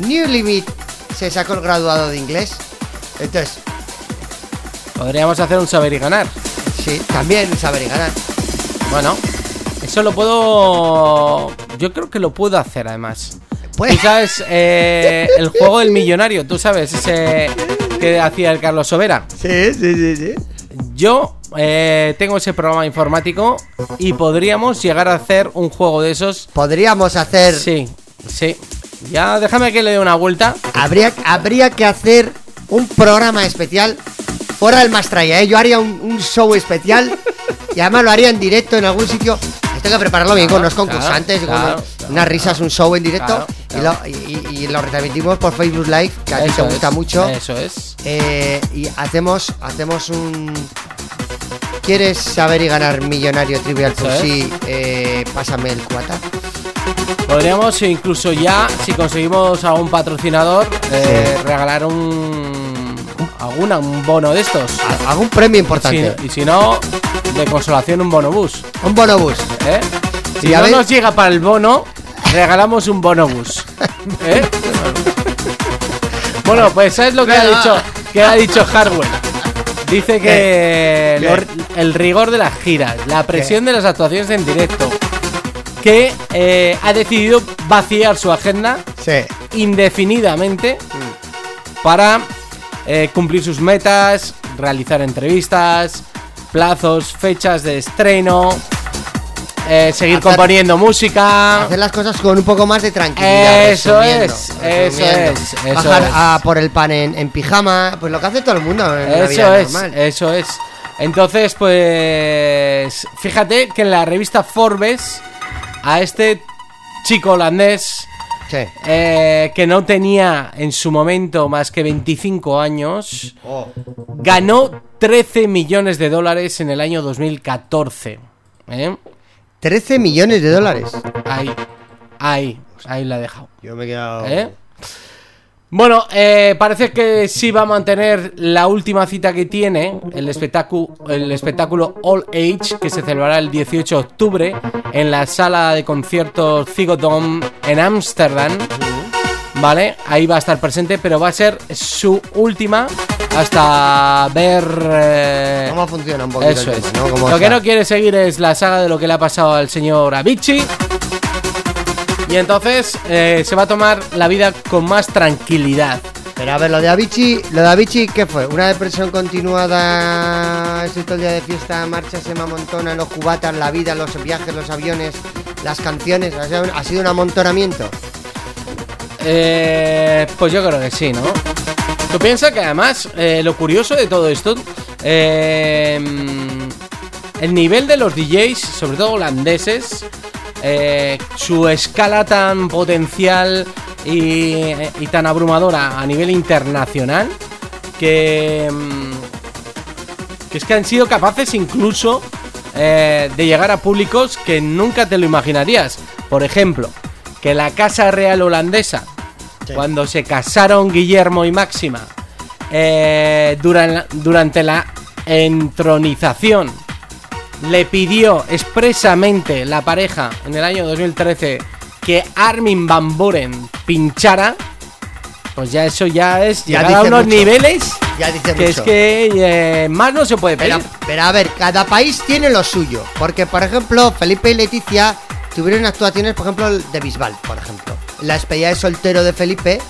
Speaker 3: New Limit se sacó el graduado de inglés. Entonces,
Speaker 2: Podríamos hacer un saber y ganar.
Speaker 3: sí, también saber y ganar.
Speaker 2: Bueno, eso lo puedo. Yo creo que lo puedo hacer además.
Speaker 3: Pues-
Speaker 2: Tú sabes, eh, el juego del millonario, tú sabes, ese que hacía el Carlos Sobera.
Speaker 3: Sí, sí, sí, sí.
Speaker 2: Yo eh, tengo ese programa informático y podríamos llegar a hacer un juego de esos.
Speaker 3: Podríamos hacer.
Speaker 2: Sí, sí. Ya déjame que le dé una vuelta.
Speaker 3: Habría, habría que hacer un programa especial fuera del Mastraya, ¿eh? Yo haría un, un show especial y además lo haría en directo en algún sitio. Tengo que prepararlo bien con los concursantes, con
Speaker 2: claro,
Speaker 3: unas risas, un show en directo. Y, lo, y- y lo retransmitimos por Facebook Live, que a ti te gusta
Speaker 2: es,
Speaker 3: mucho.
Speaker 2: Eso es.
Speaker 3: Eh, y hacemos, hacemos un. ¿Quieres saber y ganar millonario Trivial
Speaker 2: Eso
Speaker 3: Pursuit? Eh, pásame el cuata.
Speaker 2: Podríamos incluso ya, si conseguimos algún patrocinador, eh, regalar un. alguna, un bono de estos.
Speaker 3: Algún premio importante.
Speaker 2: Si- y si no, de consolación un bonobús.
Speaker 3: Un bonobús.
Speaker 2: ¿eh? Si
Speaker 3: a
Speaker 2: no nos llega para el bono, regalamos un bonobús. ¿eh? bueno, pues ¿sabes lo que ha dicho? Que ha dicho Hardwell. Dice que
Speaker 3: ¿Qué?
Speaker 2: lo- el rigor de las giras, la presión de las actuaciones en directo, que eh, ha decidido vaciar su agenda
Speaker 3: Sí.
Speaker 2: indefinidamente para eh, cumplir sus metas, realizar entrevistas, plazos, fechas de estreno, eh, seguir
Speaker 3: Hacer-
Speaker 2: componiendo música.
Speaker 3: Hacer las cosas con un poco más de tranquilidad.
Speaker 2: Eso es, eso es, eso
Speaker 3: Bajar
Speaker 2: es.
Speaker 3: a por el pan en, en pijama, pues lo que hace todo el mundo en
Speaker 2: Eso
Speaker 3: vida
Speaker 2: es,
Speaker 3: normal.
Speaker 2: eso es. Entonces, pues fíjate que en la revista Forbes a este chico holandés
Speaker 3: Sí.
Speaker 2: eh, que no tenía en su momento más que 25 años,
Speaker 3: Oh.
Speaker 2: ganó 13 millones de dólares en el año 2014. ¿eh?
Speaker 3: 13 millones de dólares.
Speaker 2: Ahí, ahí, ahí la he dejado.
Speaker 3: Yo me he quedado.
Speaker 2: ¿eh? Bueno, eh, parece que sí va a mantener la última cita que tiene, el espectáculo, el espectáculo All Age, que se celebrará el 18 de octubre en la sala de conciertos Zigodome en Ámsterdam. ¿Vale? Ahí va a estar presente, pero va a ser su última hasta ver... eh,
Speaker 3: ¿Cómo funciona un poquito
Speaker 2: Eso
Speaker 3: el
Speaker 2: es.
Speaker 3: ¿no?
Speaker 2: Lo que
Speaker 3: está.
Speaker 2: no quiere seguir es la saga de lo que le ha pasado al señor Avicii. Y entonces eh, se va a tomar la vida con más tranquilidad.
Speaker 3: Pero a ver, lo de Avicii, lo de Avicii, ¿qué fue? ¿Una depresión continuada? ¿Estoy todo el día de fiesta? ¿Marcha se me amontona? ¿Los cubatas? ¿La vida? ¿Los viajes? ¿Los aviones? ¿Las canciones? ¿Ha sido un- ¿Ha sido un amontonamiento?
Speaker 2: Eh, pues yo creo que sí, ¿no? Tú piensas que además eh, lo curioso de todo esto, eh, el nivel de los DJs, sobre todo holandeses, eh, su escala tan potencial y, y tan abrumadora a nivel internacional, que, mm, que es que han sido capaces incluso eh, de llegar a públicos que nunca te lo imaginarías. Por ejemplo, que la Casa Real holandesa, cuando se casaron Guillermo y Máxima, eh, duran- durante la entronización, le pidió expresamente la pareja en el año 2013 que Armin Van Buren pinchara, pues ya eso ya es
Speaker 3: Ya
Speaker 2: llegar a unos
Speaker 3: mucho.
Speaker 2: niveles
Speaker 3: Ya dice
Speaker 2: que es que eh, más no se puede pedir.
Speaker 3: Pero, pero a ver, cada país tiene lo suyo. Porque, por ejemplo, Felipe y Leticia tuvieron actuaciones, por ejemplo, de Bisbal, por ejemplo. En la despedida de soltero de Felipe,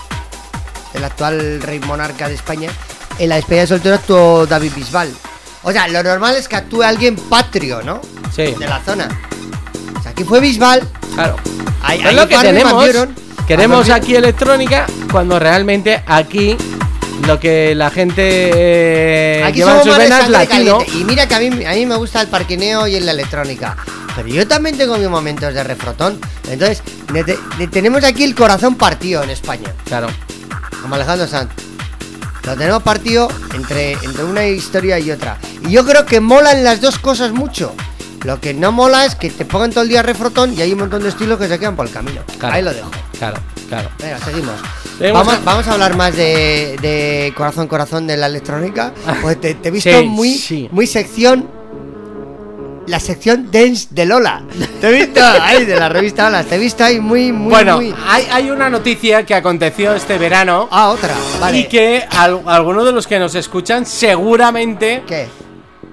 Speaker 3: el actual rey monarca de España, en la despedida de soltero actuó David Bisbal. O sea, lo normal es que actúe alguien patrio, ¿no?
Speaker 2: Sí.
Speaker 3: De la zona. O sea, aquí fue Bisbal.
Speaker 2: Claro.
Speaker 3: Ahí,
Speaker 2: Es lo que tenemos. Queremos aquí electrónica cuando realmente aquí lo que la gente eh,
Speaker 3: Aquí
Speaker 2: lleva en sus venas latino.
Speaker 3: Y mira que a mí, a mí me gusta el parquineo y la electrónica. Pero yo también tengo mis momentos de refrotón. Entonces, ne- te- ne- tenemos aquí el corazón partido en España.
Speaker 2: Claro.
Speaker 3: Como Alejandro Sanz. Lo tenemos partido entre, entre una historia y otra. Y yo creo que molan las dos cosas mucho. Lo que no mola es que te pongan todo el día refrotón y hay un montón de estilos que se quedan por el camino.
Speaker 2: Claro.
Speaker 3: Ahí lo dejo.
Speaker 2: Claro, claro.
Speaker 3: Venga, seguimos. Vamos,
Speaker 2: a-
Speaker 3: vamos a hablar más de, de corazón, corazón de la electrónica. Pues te, te he visto
Speaker 2: Sí,
Speaker 3: muy,
Speaker 2: sí.
Speaker 3: muy sección. La sección dance de Lola. Te he visto ahí de la revista Lola. Te he visto ahí muy, muy.
Speaker 2: bueno,
Speaker 3: muy-
Speaker 2: Hay, hay una noticia que aconteció este verano
Speaker 3: Ah, otra. Vale.
Speaker 2: y que al- algunos de los que nos escuchan seguramente
Speaker 3: ¿Qué?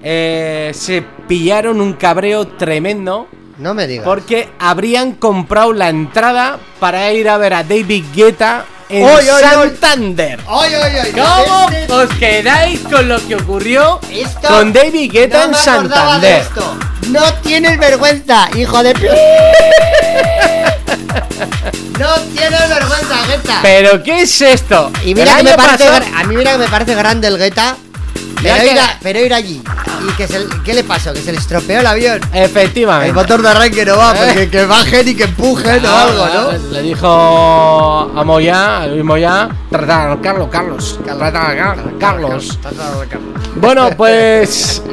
Speaker 2: eh, se pillaron un cabreo tremendo
Speaker 3: No me digas.
Speaker 2: porque habrían comprado la entrada para ir a ver a David Guetta en
Speaker 3: ¡Oy, oy, oy!
Speaker 2: Santander.
Speaker 3: ¡Ay, ay, ay!
Speaker 2: ¿Cómo os quedáis con lo que ocurrió
Speaker 3: Esto-
Speaker 2: con David Guetta
Speaker 3: no
Speaker 2: en Santander?
Speaker 3: esto. No tienes vergüenza, hijo de. pi- no tienes vergüenza, Guetta.
Speaker 2: ¿Pero qué es esto?
Speaker 3: Y mira que me parece,
Speaker 2: pasado-
Speaker 3: a mí mira que me parece grande el Guetta,
Speaker 2: Ya
Speaker 3: Pero
Speaker 2: que-
Speaker 3: ir, a- pero ir allí. ¿Y que se, qué le pasó? ¿Que se le estropeó el avión?
Speaker 2: Efectivamente.
Speaker 3: El motor de arranque no va, porque que bajen y que empujen o
Speaker 2: Ah,
Speaker 3: algo, ¿no?
Speaker 2: Le dijo a Moya, a Luis Moya, trata a Carlos, Carlos, Carlos. Bueno, pues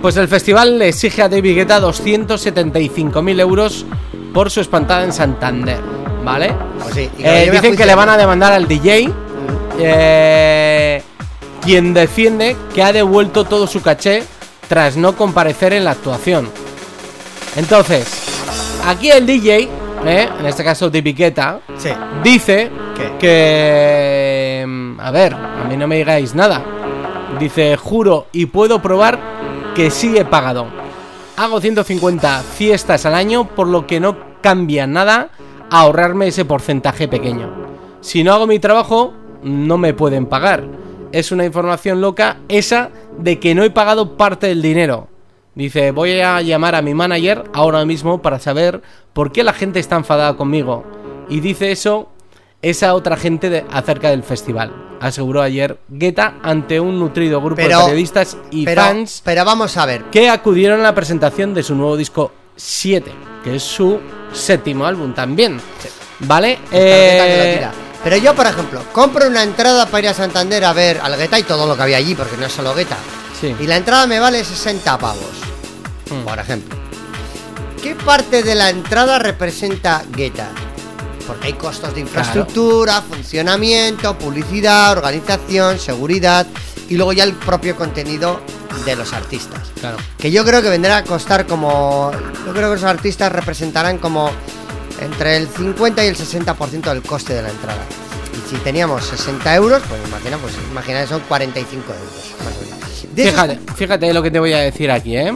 Speaker 2: pues el festival le exige a David Guetta 275.000 euros por su espantada en Santander, ¿vale?
Speaker 3: Pues sí, y
Speaker 2: Eh, dicen que le van a demandar al DJ, eh, quien defiende que ha devuelto todo su caché tras no comparecer en la actuación. Entonces, aquí el DJ, eh, en este caso
Speaker 3: Sí.
Speaker 2: dice
Speaker 3: ¿Qué?
Speaker 2: que... mm, A ver, a mí no me digáis nada. Dice, juro y puedo probar que sí he pagado. Hago 150 fiestas al año, por lo que no cambia nada ahorrarme ese porcentaje pequeño. Si no hago mi trabajo, no me pueden pagar. Es una información loca esa de que no he pagado parte del dinero. Dice, voy a llamar a mi manager ahora mismo para saber por qué la gente está enfadada conmigo. Y dice eso esa otra gente de- acerca del festival. Aseguró ayer Guetta ante un nutrido grupo
Speaker 3: Pero-
Speaker 2: de periodistas y
Speaker 3: pero,
Speaker 2: fans
Speaker 3: pero vamos a ver.
Speaker 2: que acudieron a la presentación de su nuevo disco 7, que es su séptimo álbum también. ¿Vale?
Speaker 3: Que lo
Speaker 2: Eh,
Speaker 3: tira. Pero yo, por ejemplo, compro una entrada para ir a Santander a ver al Guetta y todo lo que había allí, porque no es solo Guetta.
Speaker 2: sí.
Speaker 3: Y la entrada me vale 60 pavos,
Speaker 2: Mm.
Speaker 3: por ejemplo. ¿Qué parte de la entrada representa Guetta? Porque hay costos de infraestructura, funcionamiento, publicidad, organización, seguridad y luego ya el propio contenido de los artistas.
Speaker 2: Claro.
Speaker 3: Que yo creo que vendrá a costar como. Yo creo que los artistas representarán como entre el 50 y el 60% del coste de la entrada. Y si teníamos 60 euros, pues imagina, pues imagina son 45 euros. más o menos. De esos-
Speaker 2: Fíjate, fíjate lo que te voy a decir aquí, ¿eh?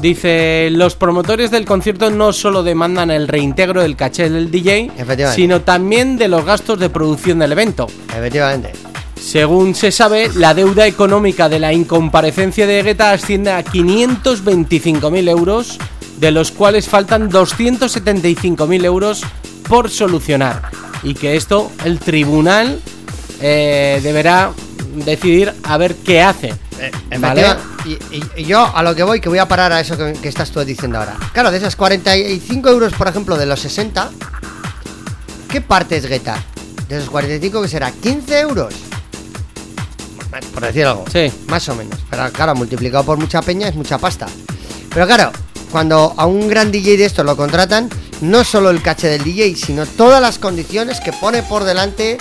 Speaker 2: Dice, los promotores del concierto no solo demandan el reintegro del caché del DJ, sino también de los gastos de producción del evento.
Speaker 3: Efectivamente.
Speaker 2: Según se sabe, la deuda económica de la incomparecencia de Guetta asciende a 525.000 euros, de los cuales faltan 275.000 euros por solucionar. Y que esto el tribunal eh, deberá decidir a ver qué hace. ¿Vale?
Speaker 3: Y, y- y yo a lo que voy, que voy a parar a eso que, que estás tú diciendo ahora. Claro, de esas 45 euros, por ejemplo, de los 60, ¿qué parte es Guetta? De esos 45, que será? ¿15 euros? Por decir algo.
Speaker 2: Sí.
Speaker 3: Más o menos. Pero claro, multiplicado por mucha peña es mucha pasta. Pero claro, cuando a un gran DJ de estos lo contratan, no solo el caché del DJ, sino todas las condiciones que pone por delante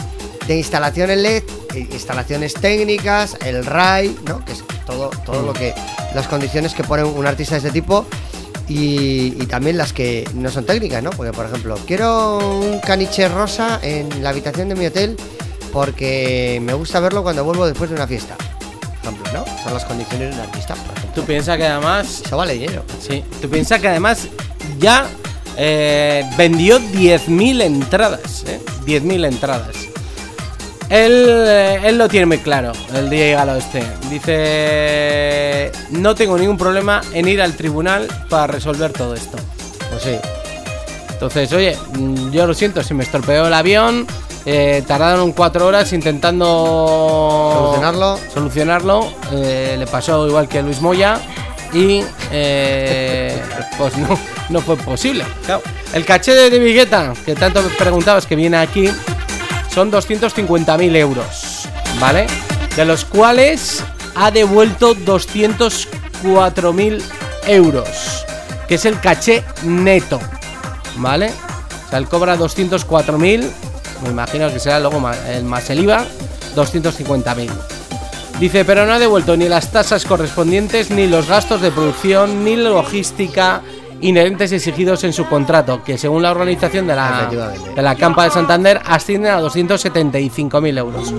Speaker 3: de instalaciones LED, eh, instalaciones técnicas, el RAI, ¿no? Que es todo, todo lo que. las condiciones que pone un artista de este tipo. Y, y también las que no son técnicas, ¿no? Porque, por ejemplo, quiero un caniche rosa en la habitación de mi hotel porque me gusta verlo cuando vuelvo después de una fiesta. Ejemplo, ¿no? Son las condiciones de un artista.
Speaker 2: Tú piensas que además
Speaker 3: Eso vale dinero.
Speaker 2: Sí, tú piensas que además ya eh, vendió 10.000 entradas, ¿eh? 10.000 entradas. Él, eh, él lo tiene muy claro, el DJ Galo este. Dice, no tengo ningún problema en ir al tribunal para resolver todo esto.
Speaker 3: Pues sí.
Speaker 2: Entonces, oye, mm, yo lo siento, si me estropeó el avión, eh, tardaron cuatro horas intentando
Speaker 3: Solucionarlo.
Speaker 2: solucionarlo, eh, le pasó igual que a Luis Moya y eh, pues no, no fue posible. Claro. El caché de David Guetta, que tanto me preguntabas que viene aquí, son 250.000 euros, ¿vale? De los cuales ha devuelto 204.000 euros, que es el caché neto, ¿vale? O sea, él cobra 204.000, me imagino que será luego ma- el más el IVA, 250.000. Dice, pero no ha devuelto ni las tasas correspondientes, ni los gastos de producción, ni logística inherentes exigidos en su contrato, que según la organización de la, de la Campa de Santander ascienden a 275.000 euros.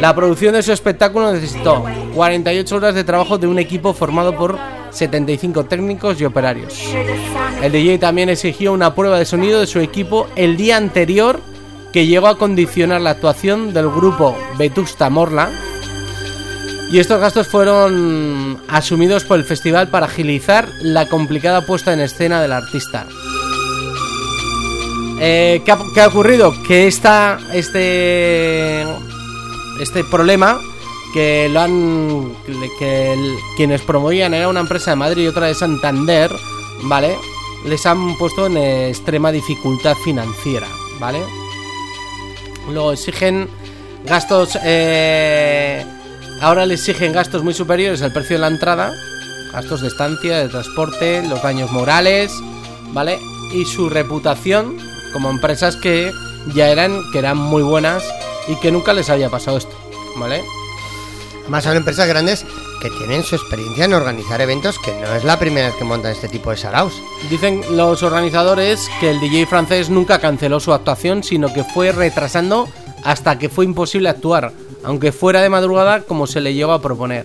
Speaker 2: La producción de su espectáculo necesitó 48 horas de trabajo de un equipo formado por 75 técnicos y operarios. El DJ también exigió una prueba de sonido de su equipo el día anterior que llegó a condicionar la actuación del grupo Vetusta Morla. Y estos gastos fueron asumidos por el festival para agilizar la complicada puesta en escena del artista. Eh, ¿qué, ha, ocurrido? Que esta, este, este problema que lo han. que quienes promovían era una empresa de Madrid y otra de Santander, ¿vale? Les han puesto en extrema dificultad financiera, ¿vale? Luego exigen gastos. eh, ahora le exigen gastos muy superiores al precio de la entrada. Gastos de estancia, de transporte, los daños morales, ¿vale? Y su reputación como empresas que ya eran, que eran muy buenas y que nunca les había pasado esto, ¿vale?
Speaker 3: Además son empresas grandes que tienen su experiencia en organizar eventos, que no es la primera vez que montan este tipo de saraos.
Speaker 2: Dicen los organizadores que el DJ francés nunca canceló su actuación, sino que fue retrasando hasta que fue imposible actuar, aunque fuera de madrugada como se le llegó a proponer.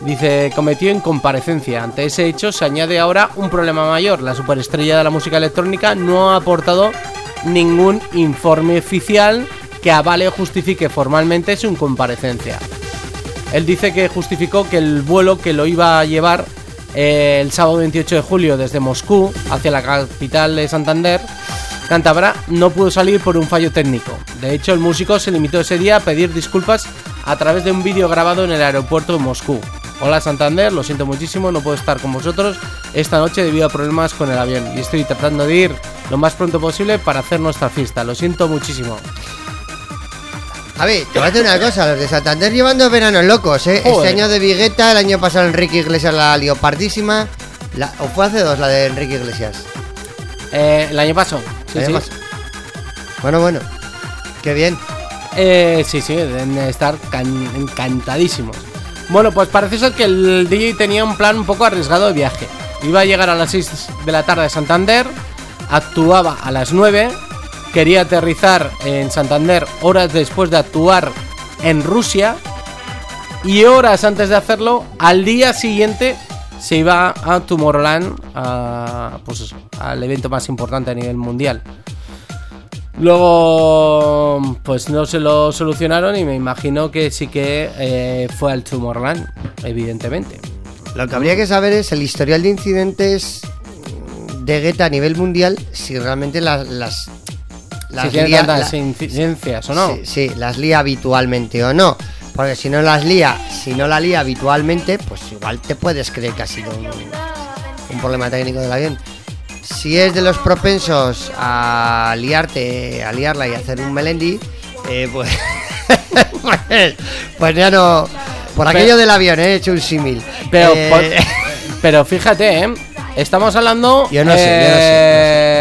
Speaker 2: Dice, cometió incomparecencia. Ante ese hecho se añade ahora un problema mayor. La superestrella de la música electrónica no ha aportado ningún informe oficial que avale o justifique formalmente su incomparecencia. Él dice que justificó que el vuelo que lo iba a llevar eh, el sábado 28 de julio desde Moscú hacia la capital de Santander, Cantabria, no pudo salir por un fallo técnico. De hecho, el músico se limitó ese día a pedir disculpas a través de un vídeo grabado en el aeropuerto de Moscú. Hola Santander, lo siento muchísimo, no puedo estar con vosotros esta noche debido a problemas con el avión y estoy tratando de ir lo más pronto posible para hacer nuestra fiesta. Lo siento muchísimo.
Speaker 3: A ver, te voy a decir una cosa, los de Santander llevan dos veranos locos, ¿eh?
Speaker 2: Joder.
Speaker 3: Este año de Vigueta, el año pasado Enrique Iglesias la lió pardísima, la- o fue hace dos la de Enrique Iglesias.
Speaker 2: Eh, el año pasado. Sí,
Speaker 3: El
Speaker 2: sí.
Speaker 3: pasado. Bueno, bueno, qué bien.
Speaker 2: Eh, sí, sí, deben de estar can- encantadísimos. Bueno, pues parece ser que el DJ tenía un plan un poco arriesgado de viaje. Iba a llegar a las 6 de la tarde a Santander, actuaba a las 9, quería aterrizar en Santander horas después de actuar en Rusia y horas antes de hacerlo, al día siguiente se iba a Tomorrowland, a, pues al evento más importante a nivel mundial. Luego, pues no se lo solucionaron y me imagino que sí que eh, fue al Tomorrowland, evidentemente.
Speaker 3: Lo que habría que saber es el historial de incidentes de Guetta a nivel mundial, si realmente las
Speaker 2: si tiene tantas
Speaker 3: la-
Speaker 2: incidencias o no.
Speaker 3: Sí, sí, las lía habitualmente o no. Porque si no las lía, si no la lía habitualmente, pues igual te puedes creer que ha sido un, un problema técnico del avión. Si es de los propensos a liarte, a liarla y hacer un melendi, eh, pues, pues, pues ya no. Por
Speaker 2: Pero-
Speaker 3: aquello del avión, he hecho un símil.
Speaker 2: Pero,
Speaker 3: Eh,
Speaker 2: pero fíjate, ¿eh? Estamos hablando
Speaker 3: Yo no sé, yo no sé,
Speaker 2: eh,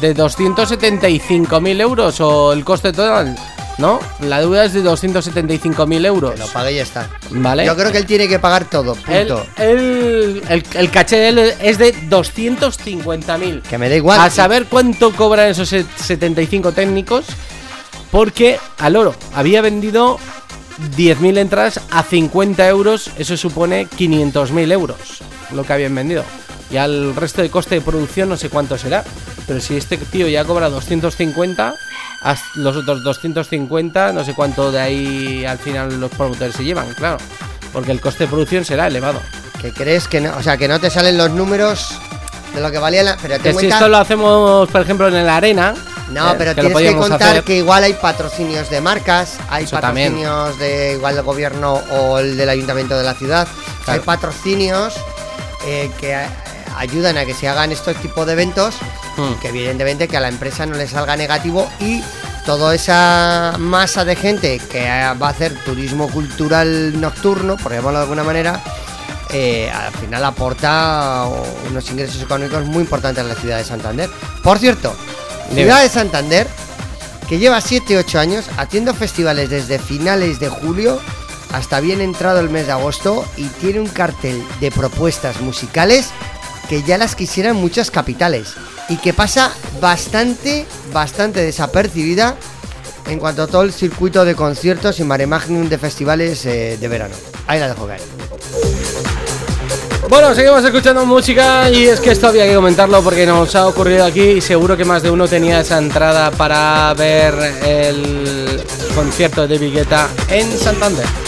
Speaker 2: de 275.000 euros o el coste total, ¿no? La deuda es de 275.000 euros.
Speaker 3: lo pague y ya está.
Speaker 2: ¿Vale?
Speaker 3: Yo creo que él tiene que pagar todo, punto.
Speaker 2: el, el- el caché de él es de 250.000.
Speaker 3: Que me da igual.
Speaker 2: A saber cuánto cobran esos set- 75 técnicos. Porque al oro había vendido 10.000 entradas a 50 euros. Eso supone 500.000 euros. Lo que habían vendido. Y al resto de coste de producción no sé cuánto será. Pero si este tío ya cobra 250, haz- los otros 250, no sé cuánto de ahí al final los promotores se llevan, claro. Porque el coste de producción será elevado.
Speaker 3: Que crees que no, o sea, que no te salen los números de lo que valía la. Pero
Speaker 2: Que si
Speaker 3: cuenta-
Speaker 2: esto lo hacemos, por ejemplo, en la arena.
Speaker 3: No,
Speaker 2: eh,
Speaker 3: pero tienes que contar
Speaker 2: hacer.
Speaker 3: que igual hay patrocinios de marcas, hay
Speaker 2: Eso también.
Speaker 3: patrocinios de igual del gobierno o el del ayuntamiento de la ciudad.
Speaker 2: Claro.
Speaker 3: Hay patrocinios eh, que ayudan a que se hagan estos tipos de eventos,
Speaker 2: Hmm.
Speaker 3: que evidentemente que a la empresa no le salga negativo y toda esa masa de gente que va a hacer turismo cultural nocturno, por llamarlo de alguna manera, eh, al final aporta unos ingresos económicos muy importantes a la ciudad de Santander. Por cierto, ciudad de Santander, que lleva 7-8 años haciendo festivales desde finales de julio hasta bien entrado el mes de agosto y tiene un cartel de propuestas musicales que ya las quisieran muchas capitales y que pasa bastante, bastante desapercibida en cuanto a todo el circuito de conciertos y mare de festivales eh, de verano. Ahí la dejo caer.
Speaker 2: Bueno, seguimos escuchando música y es que esto había que comentarlo porque nos ha ocurrido aquí y seguro que más de uno tenía esa entrada para ver el concierto de Vigueta en Santander.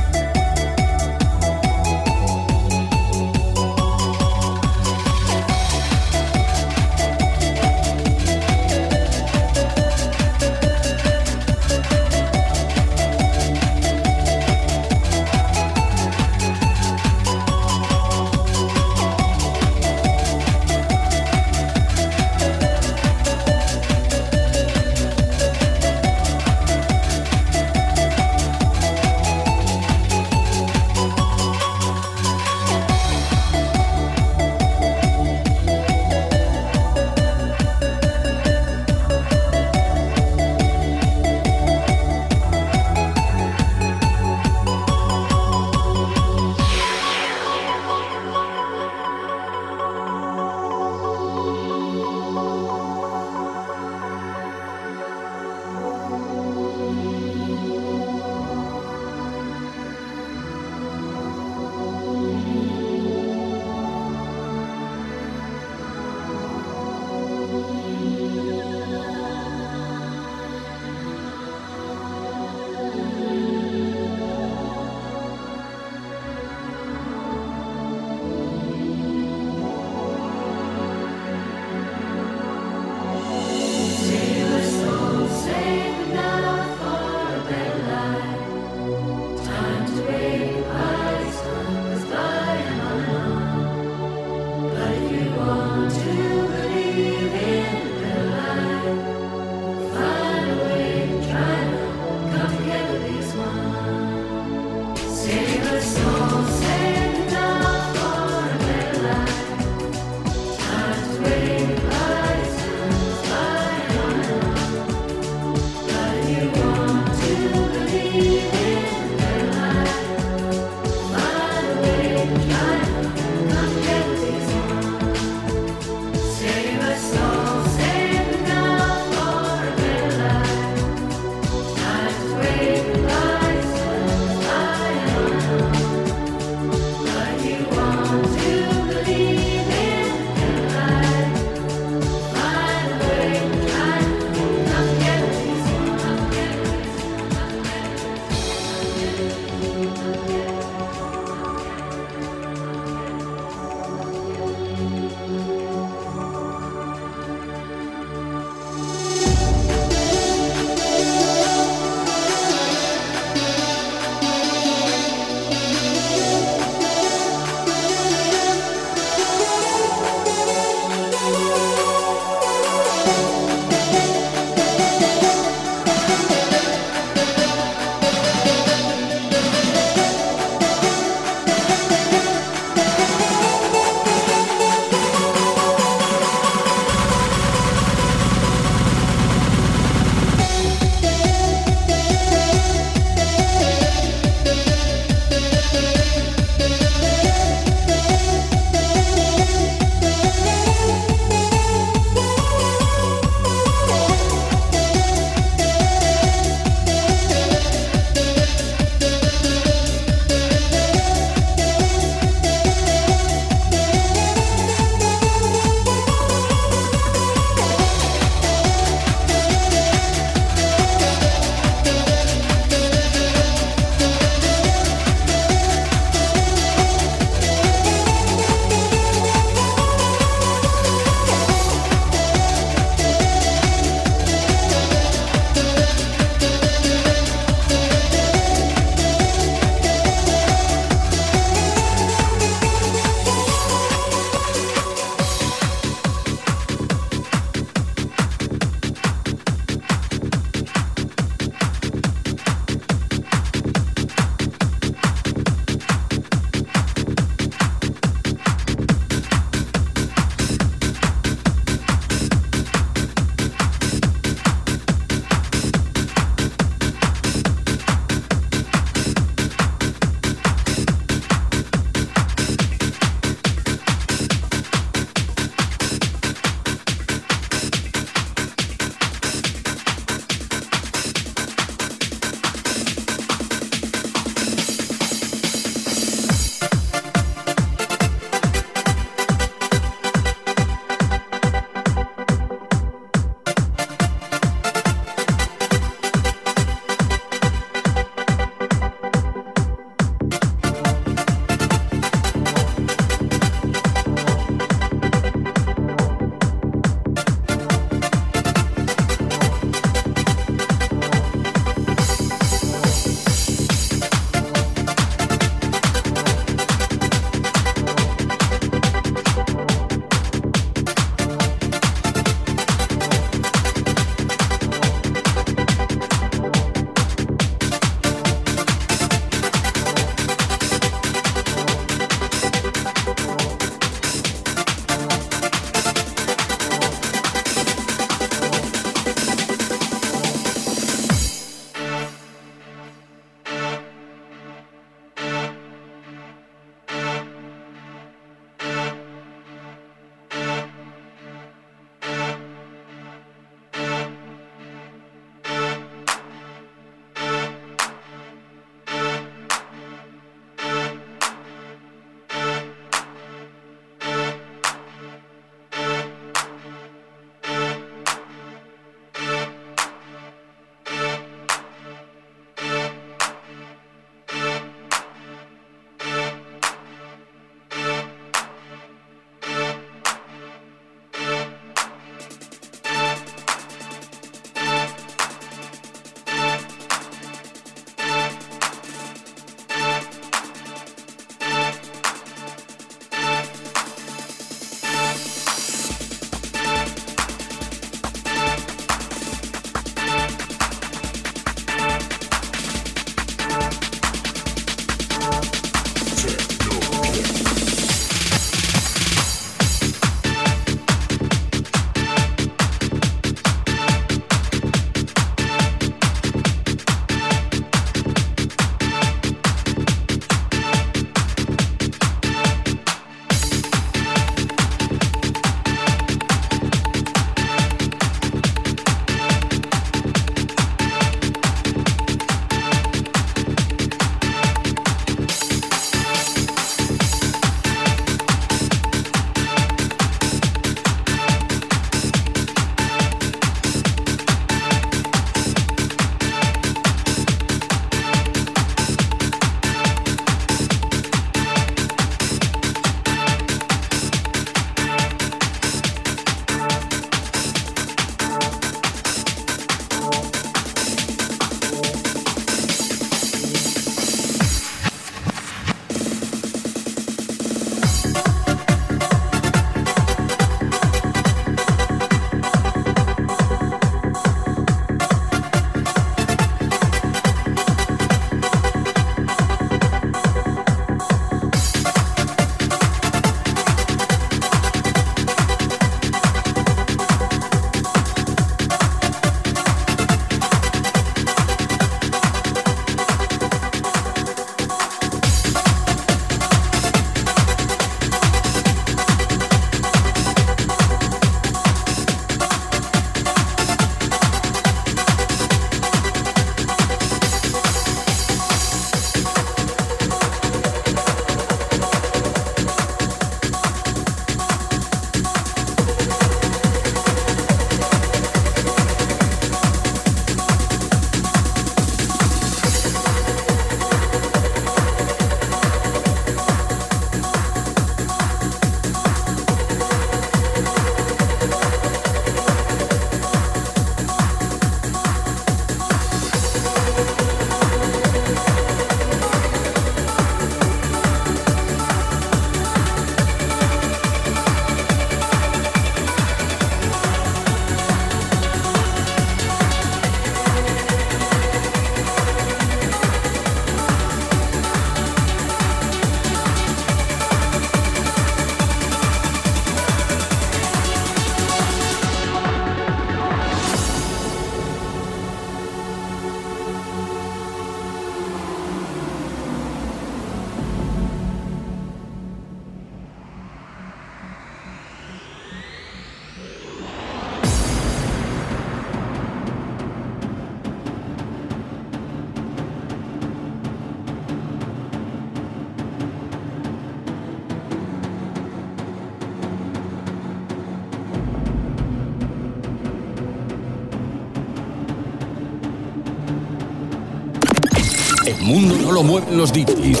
Speaker 1: No lo mueven los DJs.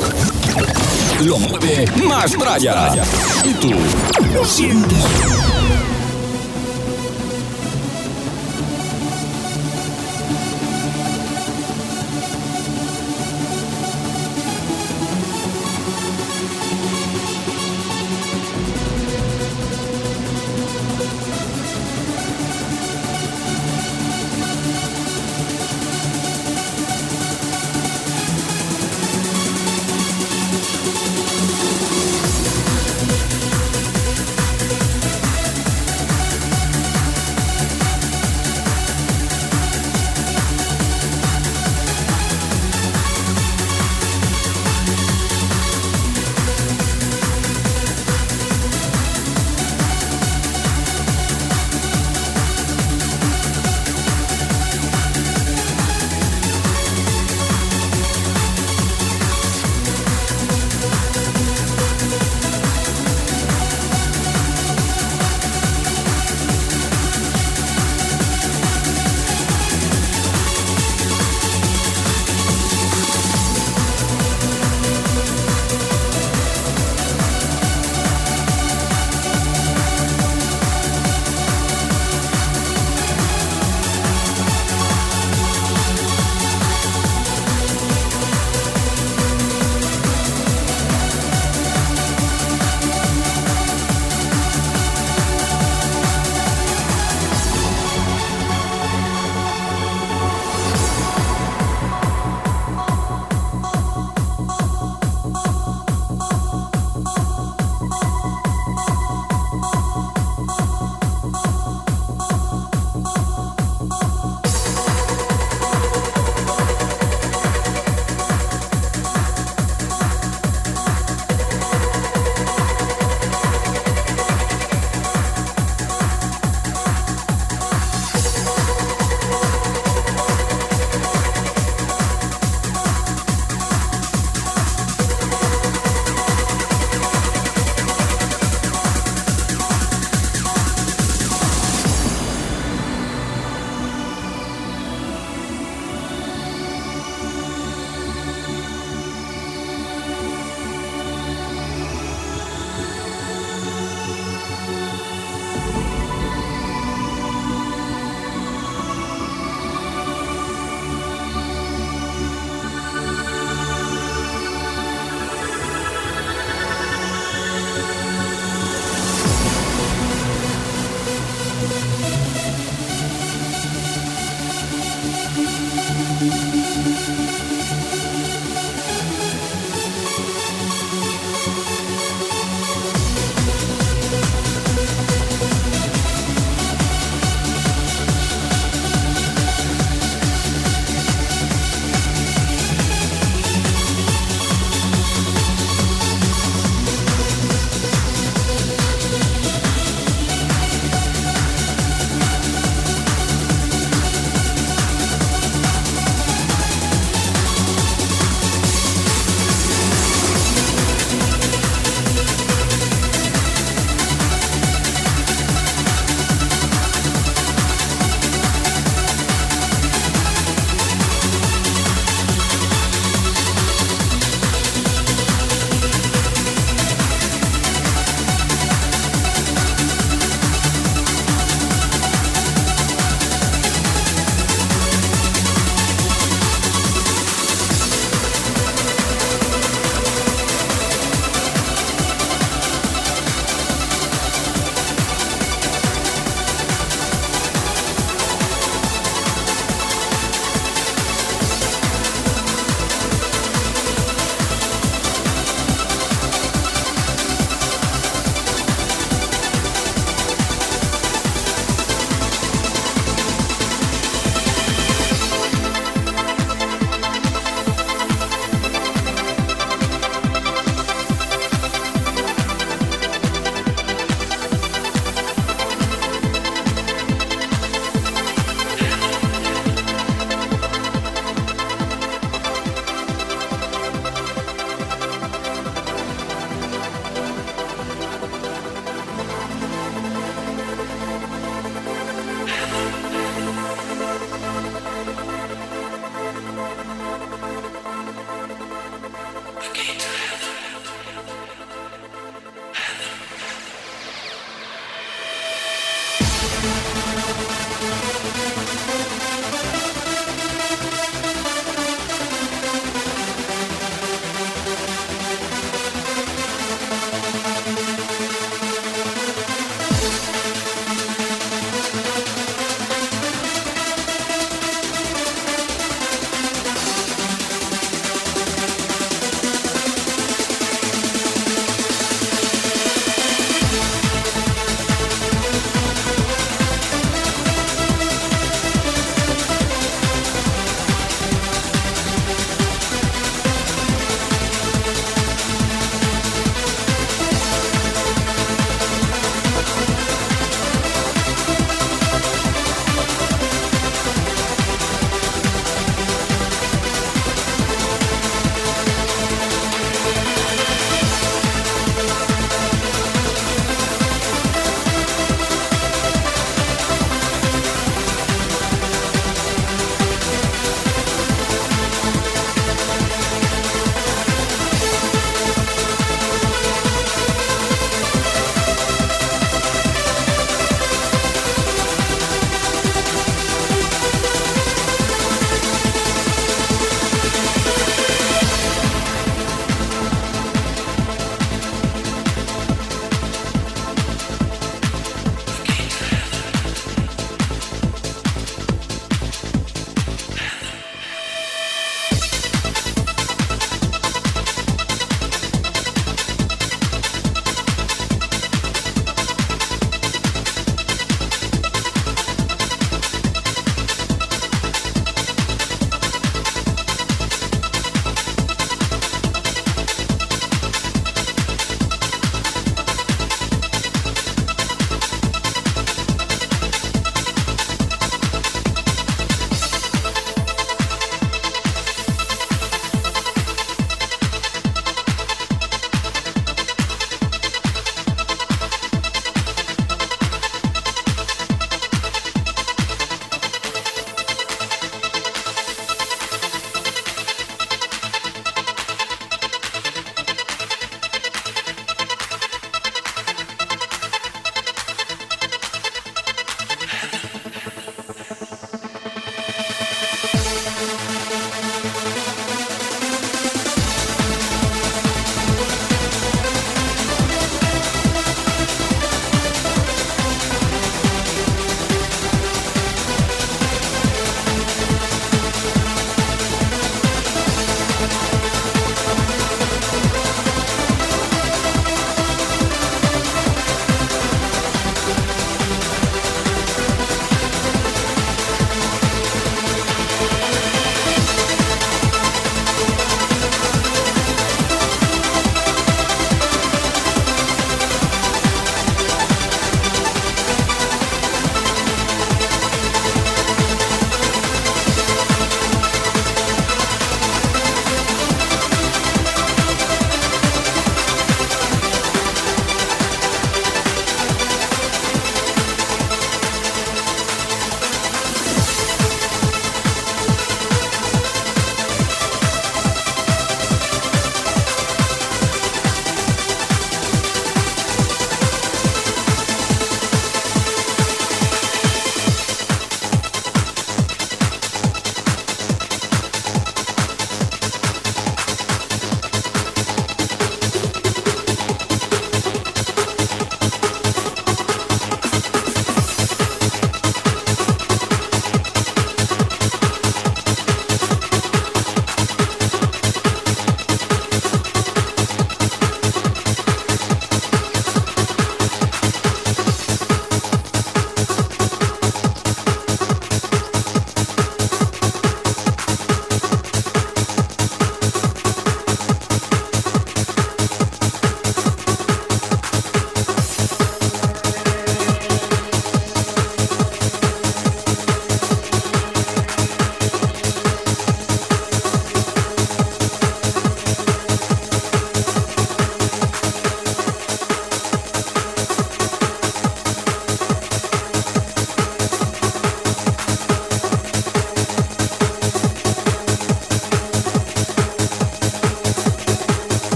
Speaker 1: Lo mueve Mastraya. Y tú lo sientes.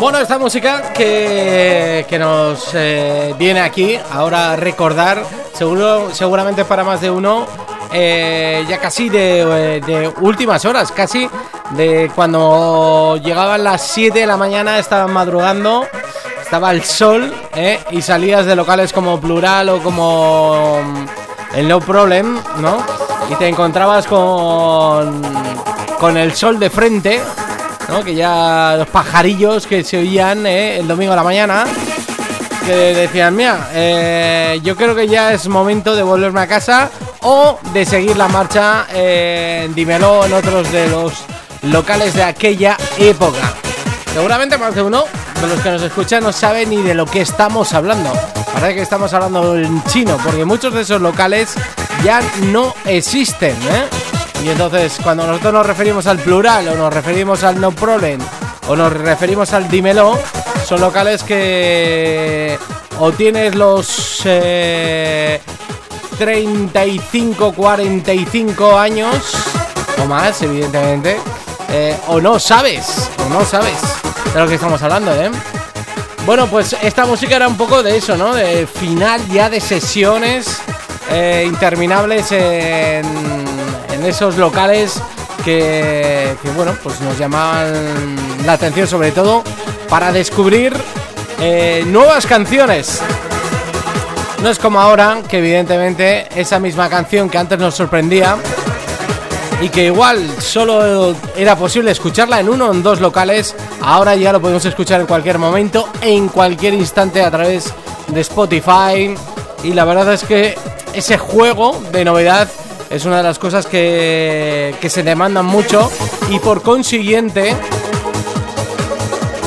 Speaker 2: Bueno, esta música que, que nos eh, viene aquí ahora recordar, seguro, seguramente para más de uno, eh, ya casi de, eh, de últimas horas, casi de cuando llegaban las 7 de la mañana, estaban madrugando, estaba el sol y salías de locales como Plural o como mm, el No Problem, ¿no? Y te encontrabas con, con el sol de frente, Que ya los pajarillos que se oían eh, el domingo a la mañana que decían, mira, eh, yo creo que ya es momento de volverme a casa o de seguir la marcha eh, Dímelo en otros de los locales de aquella época. Seguramente más de uno de los que nos escuchan no sabe ni de lo que estamos hablando. Parece que estamos hablando en chino, porque muchos de esos locales ya no existen, ¿eh? Y entonces, cuando nosotros nos referimos al plural o nos referimos al no problem o nos referimos al dímelo, son locales que o tienes los eh, 35, 45 años o más, evidentemente, eh, o no sabes, o no sabes de lo que estamos hablando, ¿eh? Bueno, pues esta música era un poco de eso, ¿no? De final ya de sesiones eh, interminables en, en esos locales que, bueno, pues nos llamaban la atención sobre todo para descubrir eh, nuevas canciones. No es como ahora, que evidentemente esa misma canción que antes nos sorprendía y que igual solo era posible escucharla en uno o en dos locales, ahora ya lo podemos escuchar en cualquier momento, en cualquier instante a través de Spotify. Y la verdad es que ese juego de novedad es una de las cosas que, que se demandan mucho y por consiguiente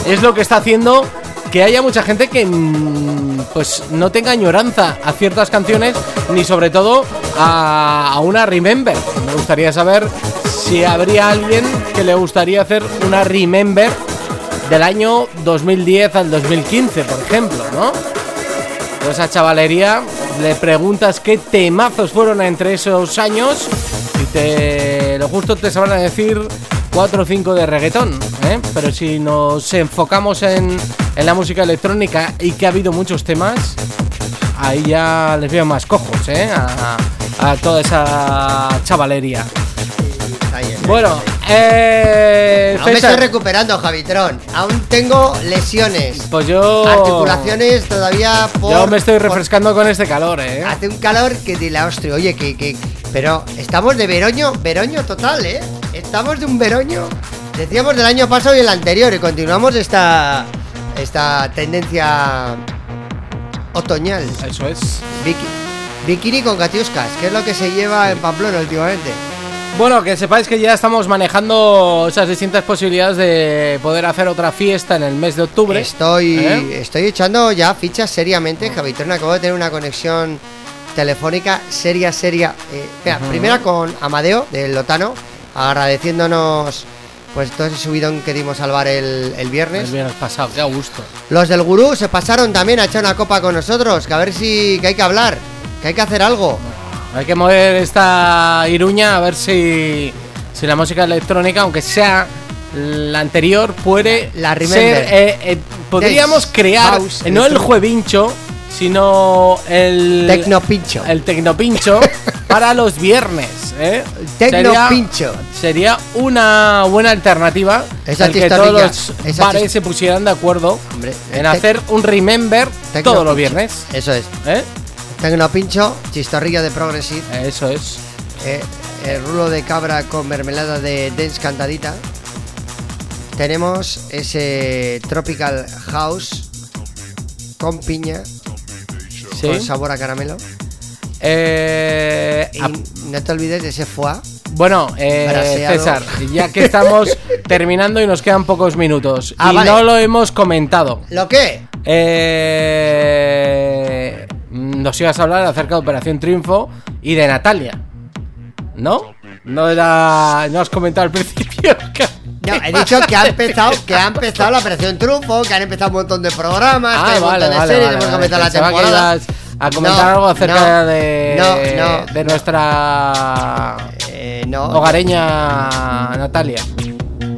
Speaker 2: es lo que está haciendo que haya mucha gente que mm, pues no tenga añoranza a ciertas canciones ni sobre todo a, a una remember. Me gustaría saber si habría alguien que le gustaría hacer una remember del año 2010 al 2015, por ejemplo, ¿no? Esa chavalería le preguntas qué temazos fueron entre esos años y te lo justo te sabrán decir 4 o 5 de reggaetón, ¿eh? pero si nos enfocamos en, en, la música electrónica y que ha habido muchos temas, ahí ya les veo más cojos ¿eh? a, a toda esa chavalería. Bueno, eh,
Speaker 3: Aún me estoy recuperando, Javitrón. Aún tengo lesiones.
Speaker 2: Pues yo.
Speaker 3: Articulaciones todavía por.
Speaker 2: Yo me estoy refrescando por, con este calor, eh.
Speaker 3: Hace un calor que de la hostia. Oye, que, que. Pero estamos de veroño, veroño total, eh. Estamos de un veroño. Decíamos del año pasado y el anterior. Y continuamos esta. Esta tendencia. Otoñal.
Speaker 2: Eso es.
Speaker 3: Biki, bikini con gatiuscas, que es lo que se lleva en Pamplona últimamente.
Speaker 2: Bueno, que sepáis que ya estamos manejando esas distintas posibilidades de poder hacer otra fiesta en el mes de octubre.
Speaker 3: Estoy, ¿Eh? estoy echando ya fichas seriamente. Javitrón, acabo de tener una conexión telefónica seria, seria. Eh, espera, uh -huh. primera con Amadeo del Lotano, agradeciéndonos pues todo ese subidón que dimos al bar el, el viernes.
Speaker 2: El viernes pasado, qué gusto.
Speaker 3: Los del gurú se pasaron también a echar una copa con nosotros, que a ver si que hay que hablar, que hay que hacer algo.
Speaker 2: Hay que mover esta iruña a ver si, si la música electrónica, aunque sea la anterior, puede
Speaker 3: la
Speaker 2: ser. Eh, eh, podríamos Dance, crear house, no el juevincho, sino el
Speaker 3: tecnopincho.
Speaker 2: El tecnopincho para los viernes. ¿eh?
Speaker 3: Tecnopincho.
Speaker 2: Sería, sería, una buena alternativa
Speaker 3: esa
Speaker 2: el que todos los esa bares se pusieran de acuerdo Hombre, en hacer un remember todos los viernes.
Speaker 3: Eso es.
Speaker 2: ¿Eh?
Speaker 3: Tecnopincho, chistorrillo de Progressive.
Speaker 2: Eso es.
Speaker 3: Eh, el rulo de cabra con mermelada de Dance cantadita. Tenemos ese Tropical House con piña.
Speaker 2: ¿Sí?
Speaker 3: Con sabor a caramelo.
Speaker 2: Eh,
Speaker 3: y no te olvides de ese foie.
Speaker 2: Bueno, eh, César, ya que estamos terminando y nos quedan pocos minutos.
Speaker 3: Ah,
Speaker 2: y
Speaker 3: vale.
Speaker 2: no lo hemos comentado.
Speaker 3: ¿Lo qué?
Speaker 2: Eh, nos ibas a hablar acerca de Operación Triunfo y de Natalia. ¿No? No era. No has comentado al principio.
Speaker 3: No, he dicho que ha empezado, que ha empezado la Operación Triunfo, que han empezado un montón de programas,
Speaker 2: Ah,
Speaker 3: que hay un
Speaker 2: vale,
Speaker 3: montón de
Speaker 2: vale,
Speaker 3: series,
Speaker 2: vale,
Speaker 3: hemos la temporada.
Speaker 2: a comentar
Speaker 3: No,
Speaker 2: algo acerca
Speaker 3: no,
Speaker 2: de,
Speaker 3: no, no.
Speaker 2: de nuestra
Speaker 3: Eh,
Speaker 2: hogareña Natalia.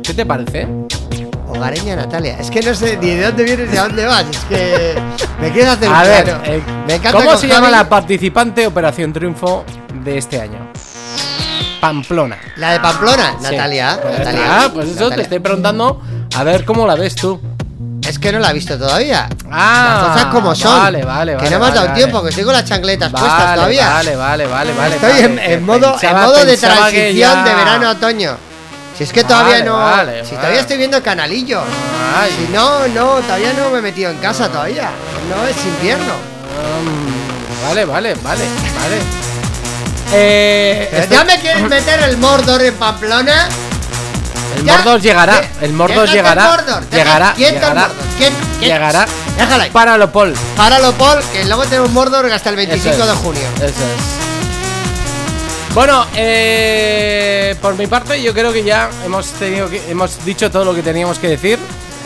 Speaker 2: ¿Qué te parece?
Speaker 3: Hogareña Natalia. Es que no sé ni de dónde vienes ni a dónde vas. Es que me quieres hacer un
Speaker 2: A ver, eh,
Speaker 3: Me encanta
Speaker 2: ¿cómo se llama
Speaker 3: Javi.
Speaker 2: la participante Operación Triunfo de este año? Pamplona.
Speaker 3: La de Pamplona,
Speaker 2: Sí.
Speaker 3: Natalia.
Speaker 2: Pues
Speaker 3: Natalia.
Speaker 2: está, pues eso te estoy preguntando a ver cómo la ves tú.
Speaker 3: Es que no la he visto todavía.
Speaker 2: Ah,
Speaker 3: Las cosas como son.
Speaker 2: Vale, vale,
Speaker 3: Que
Speaker 2: vale.
Speaker 3: no me has dado
Speaker 2: vale,
Speaker 3: tiempo,
Speaker 2: vale.
Speaker 3: que estoy con las chancletas puestas
Speaker 2: Vale,
Speaker 3: todavía.
Speaker 2: Vale, vale, vale, vale.
Speaker 3: Estoy en,
Speaker 2: que
Speaker 3: en modo, en
Speaker 2: pensaba-
Speaker 3: modo de
Speaker 2: que
Speaker 3: transición
Speaker 2: ya-
Speaker 3: de verano a otoño. Si es que todavía
Speaker 2: Vale,
Speaker 3: no.
Speaker 2: vale,
Speaker 3: si
Speaker 2: vale.
Speaker 3: todavía estoy viendo canalillo.
Speaker 2: Ay.
Speaker 3: Si no, no, todavía no me he metido en casa todavía. No es invierno.
Speaker 2: Mm, Vale, vale, vale, vale. Eh, esto-
Speaker 3: ya me quieres meter el Mordor en Pamplona.
Speaker 2: el
Speaker 3: ya.
Speaker 2: Mordor llegará.
Speaker 3: De-
Speaker 2: El Mordor llegará.
Speaker 3: Mordor,
Speaker 2: Llegará.
Speaker 3: el
Speaker 2: Llegará.
Speaker 3: Mordor, quiet- quiet-
Speaker 2: Llegará.
Speaker 3: Déjala ahí.
Speaker 2: Páralo, Paul.
Speaker 3: Páralo, Paul, que luego tenemos Mordor hasta el 25
Speaker 2: Eso es,
Speaker 3: de junio.
Speaker 2: Eso es. Bueno, eh, por mi parte, yo creo que ya hemos tenido que, hemos dicho todo lo que teníamos que decir.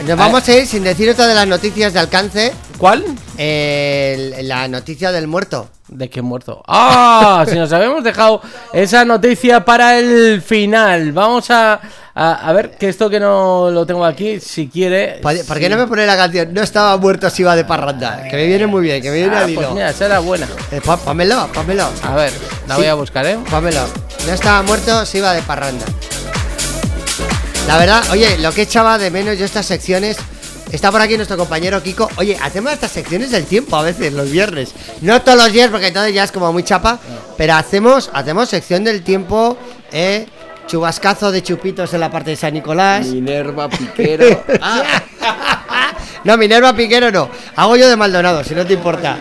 Speaker 3: Nos vamos a ir sin decir otra de las noticias de alcance.
Speaker 2: ¿Cuál?
Speaker 3: Eh, la noticia del muerto.
Speaker 2: ¿De qué muerto? ¡Ah! si nos habíamos dejado esa noticia para el final. Vamos a, a, a ver, que esto que no lo tengo aquí, si quiere.
Speaker 3: ¿Por, por qué
Speaker 2: sí.
Speaker 3: no me pone la canción? No estaba muerto si iba de parranda. Que me viene muy bien, que me viene
Speaker 2: Ah,
Speaker 3: al hilo.
Speaker 2: pues mira, esa era buena.
Speaker 3: Eh, pá- pámelo, pámelo.
Speaker 2: A ver, la
Speaker 3: Sí.
Speaker 2: voy a buscar, ¿eh?
Speaker 3: Pámelo. No estaba muerto si iba de parranda. La verdad, oye, lo que echaba de menos yo estas secciones. Está por aquí nuestro compañero Kiko. Oye, hacemos estas secciones del tiempo a veces, los viernes. No todos los días, porque entonces ya es como muy chapa. Pero hacemos, hacemos sección del tiempo, eh. Chubascazo de chupitos en la parte de San Nicolás.
Speaker 11: Minerva Piquero. Ah,
Speaker 3: No, Minerva Piquero no. Hago yo de Maldonado, si no te importa.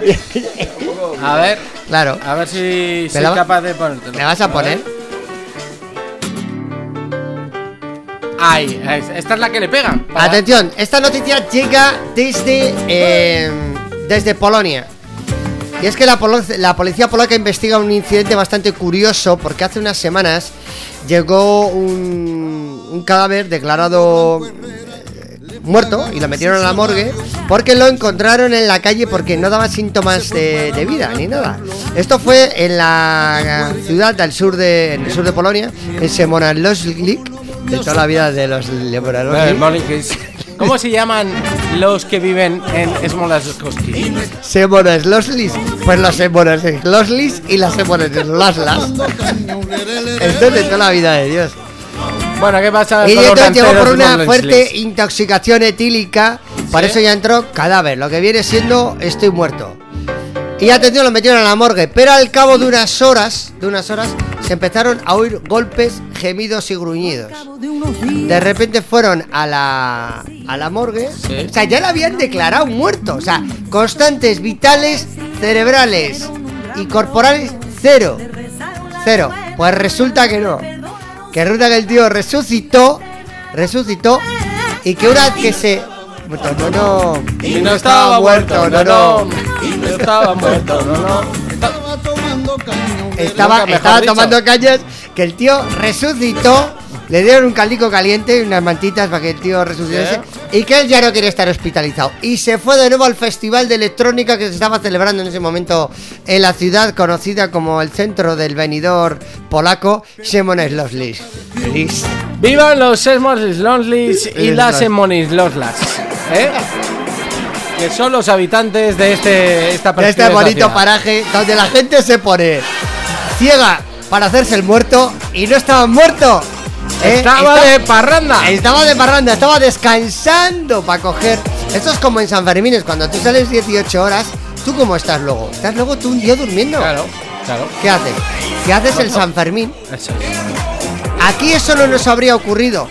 Speaker 2: A ver,
Speaker 3: Claro.
Speaker 2: a ver si
Speaker 3: ¿Me
Speaker 2: soy capaz de ponértelo.
Speaker 3: ¿Me vas a poner?
Speaker 2: ver. Es- esta es la que le pega.
Speaker 3: Atención, esta noticia llega desde, eh, desde Polonia. Y es que la, polo- la policía polaca investiga un incidente bastante curioso porque hace unas semanas llegó un, cadáver declarado eh, muerto y lo metieron a la morgue porque lo encontraron en la calle porque no daba síntomas de, vida ni nada. Esto fue en la ciudad del sur de, sur de Polonia, en Semonaloslik, de toda la vida de los.
Speaker 2: Monikis. ¿Cómo se llaman los que viven en Smolaskowski?
Speaker 3: Semonesloslis. Pues los Semonesloslis y las Semonesloslas. Esto es de toda la vida de Dios.
Speaker 2: Bueno, ¿qué pasa
Speaker 3: Y entonces llegó por una fuerte intoxicación etílica. Por
Speaker 2: ¿Sí?
Speaker 3: eso ya entró cadáver. Lo que viene siendo estoy muerto. Y atención, lo metieron a la morgue. Pero al cabo de unas horas, de unas horas, se empezaron a oír golpes, gemidos y gruñidos. De repente fueron a la, a la morgue.
Speaker 2: Sí.
Speaker 3: O sea, ya lo habían declarado muerto. O sea, constantes vitales, cerebrales y corporales, cero. Cero. Pues resulta que no. Que resulta que el tío resucitó. Resucitó. Y que una vez que se. No, no.
Speaker 2: Y no estaba muerto, no, no. Y no estaba muerto, no, no.
Speaker 3: Estaba,
Speaker 2: Nunca mejor
Speaker 3: estaba
Speaker 2: dicho.
Speaker 3: tomando cañas. Que el tío resucitó. Le dieron un calico caliente y unas mantitas para que el tío resucitase. Y que él ya no quería estar hospitalizado. Y se fue de nuevo al festival de electrónica que se estaba celebrando en ese momento en la ciudad conocida como el centro del venidor polaco, Semonesloslis. Lis.
Speaker 2: Vivan los Smolanslis y
Speaker 3: Los-
Speaker 2: las Smolanslas. ¿Eh? Que son los habitantes de este, esta
Speaker 3: de este bonito
Speaker 2: ciudad.
Speaker 3: paraje donde la gente se pone ciega para hacerse el muerto y no estaba muerto. ¿eh?
Speaker 2: Estaba de parranda.
Speaker 3: Estaba de parranda, estaba descansando para coger. Esto es como en San Fermín, es cuando tú sales 18 horas, ¿tú cómo estás luego? ¿Estás luego tú un día durmiendo?
Speaker 2: Claro, claro.
Speaker 3: ¿Qué haces? ¿Qué haces el San Fermín?
Speaker 2: Eso es.
Speaker 3: Aquí eso no nos habría ocurrido.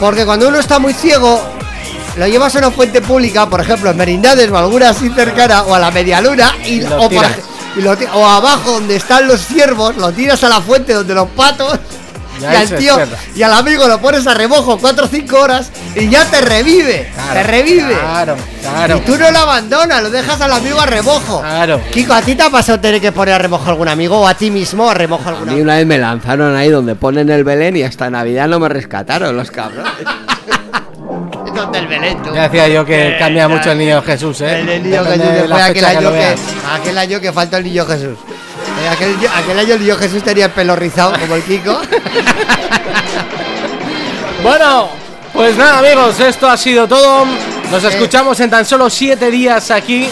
Speaker 3: Porque cuando uno está muy ciego, lo llevas a una fuente pública, por ejemplo, en Merindades o alguna así cercana, o a la media luna, y,
Speaker 2: Lo
Speaker 3: o, por-
Speaker 2: tiras.
Speaker 3: y lo o abajo donde están los ciervos, lo tiras a la fuente donde los patos.
Speaker 2: Ya
Speaker 3: y al tío y al amigo lo pones a remojo 4 o 5 horas y ya te revive.
Speaker 2: Claro,
Speaker 3: te revive.
Speaker 2: Claro, claro.
Speaker 3: Y tú no lo abandonas, lo dejas al amigo a remojo.
Speaker 2: Claro.
Speaker 3: Kiko, ¿a ti te ha pasado tener que poner a remojo a algún amigo o a ti mismo a remojo a
Speaker 11: a
Speaker 3: algún
Speaker 11: mí
Speaker 3: amigo?
Speaker 11: una vez me lanzaron ahí donde ponen el Belén y hasta Navidad no me rescataron los cabrones.
Speaker 3: ¿Dónde el Belén, tú?
Speaker 2: Ya decía yo que cambia mucho el niño Jesús, ¿eh?
Speaker 3: El, el niño
Speaker 2: Depende
Speaker 3: Jesús fue aquel
Speaker 2: que
Speaker 3: año que,
Speaker 2: veas.
Speaker 3: aquel año que faltó el niño Jesús. Eh, aquel, aquel año el niño Jesús tenía el pelo rizado como el Kiko.
Speaker 2: Bueno, Pues nada, amigos, esto ha sido todo. Nos escuchamos en tan solo siete días aquí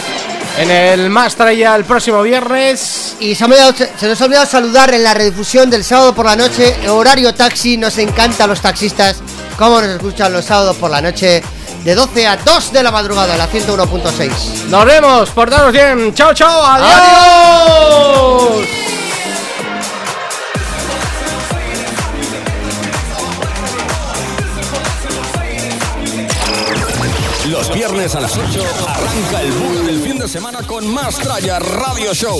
Speaker 2: en el Mastraya el próximo viernes.
Speaker 3: Y se, olvidado- se nos ha olvidado saludar en la redifusión del sábado por la noche, horario taxi, nos encanta a los taxistas, cómo nos escuchan los sábados por la noche, de 12 a 2 de la madrugada, en la 101.6.
Speaker 2: Nos vemos, portaros bien. Chao, chao, adiós.
Speaker 1: Los viernes a las 8 arranca el boom del fin de semana con más Tralla Radio Show.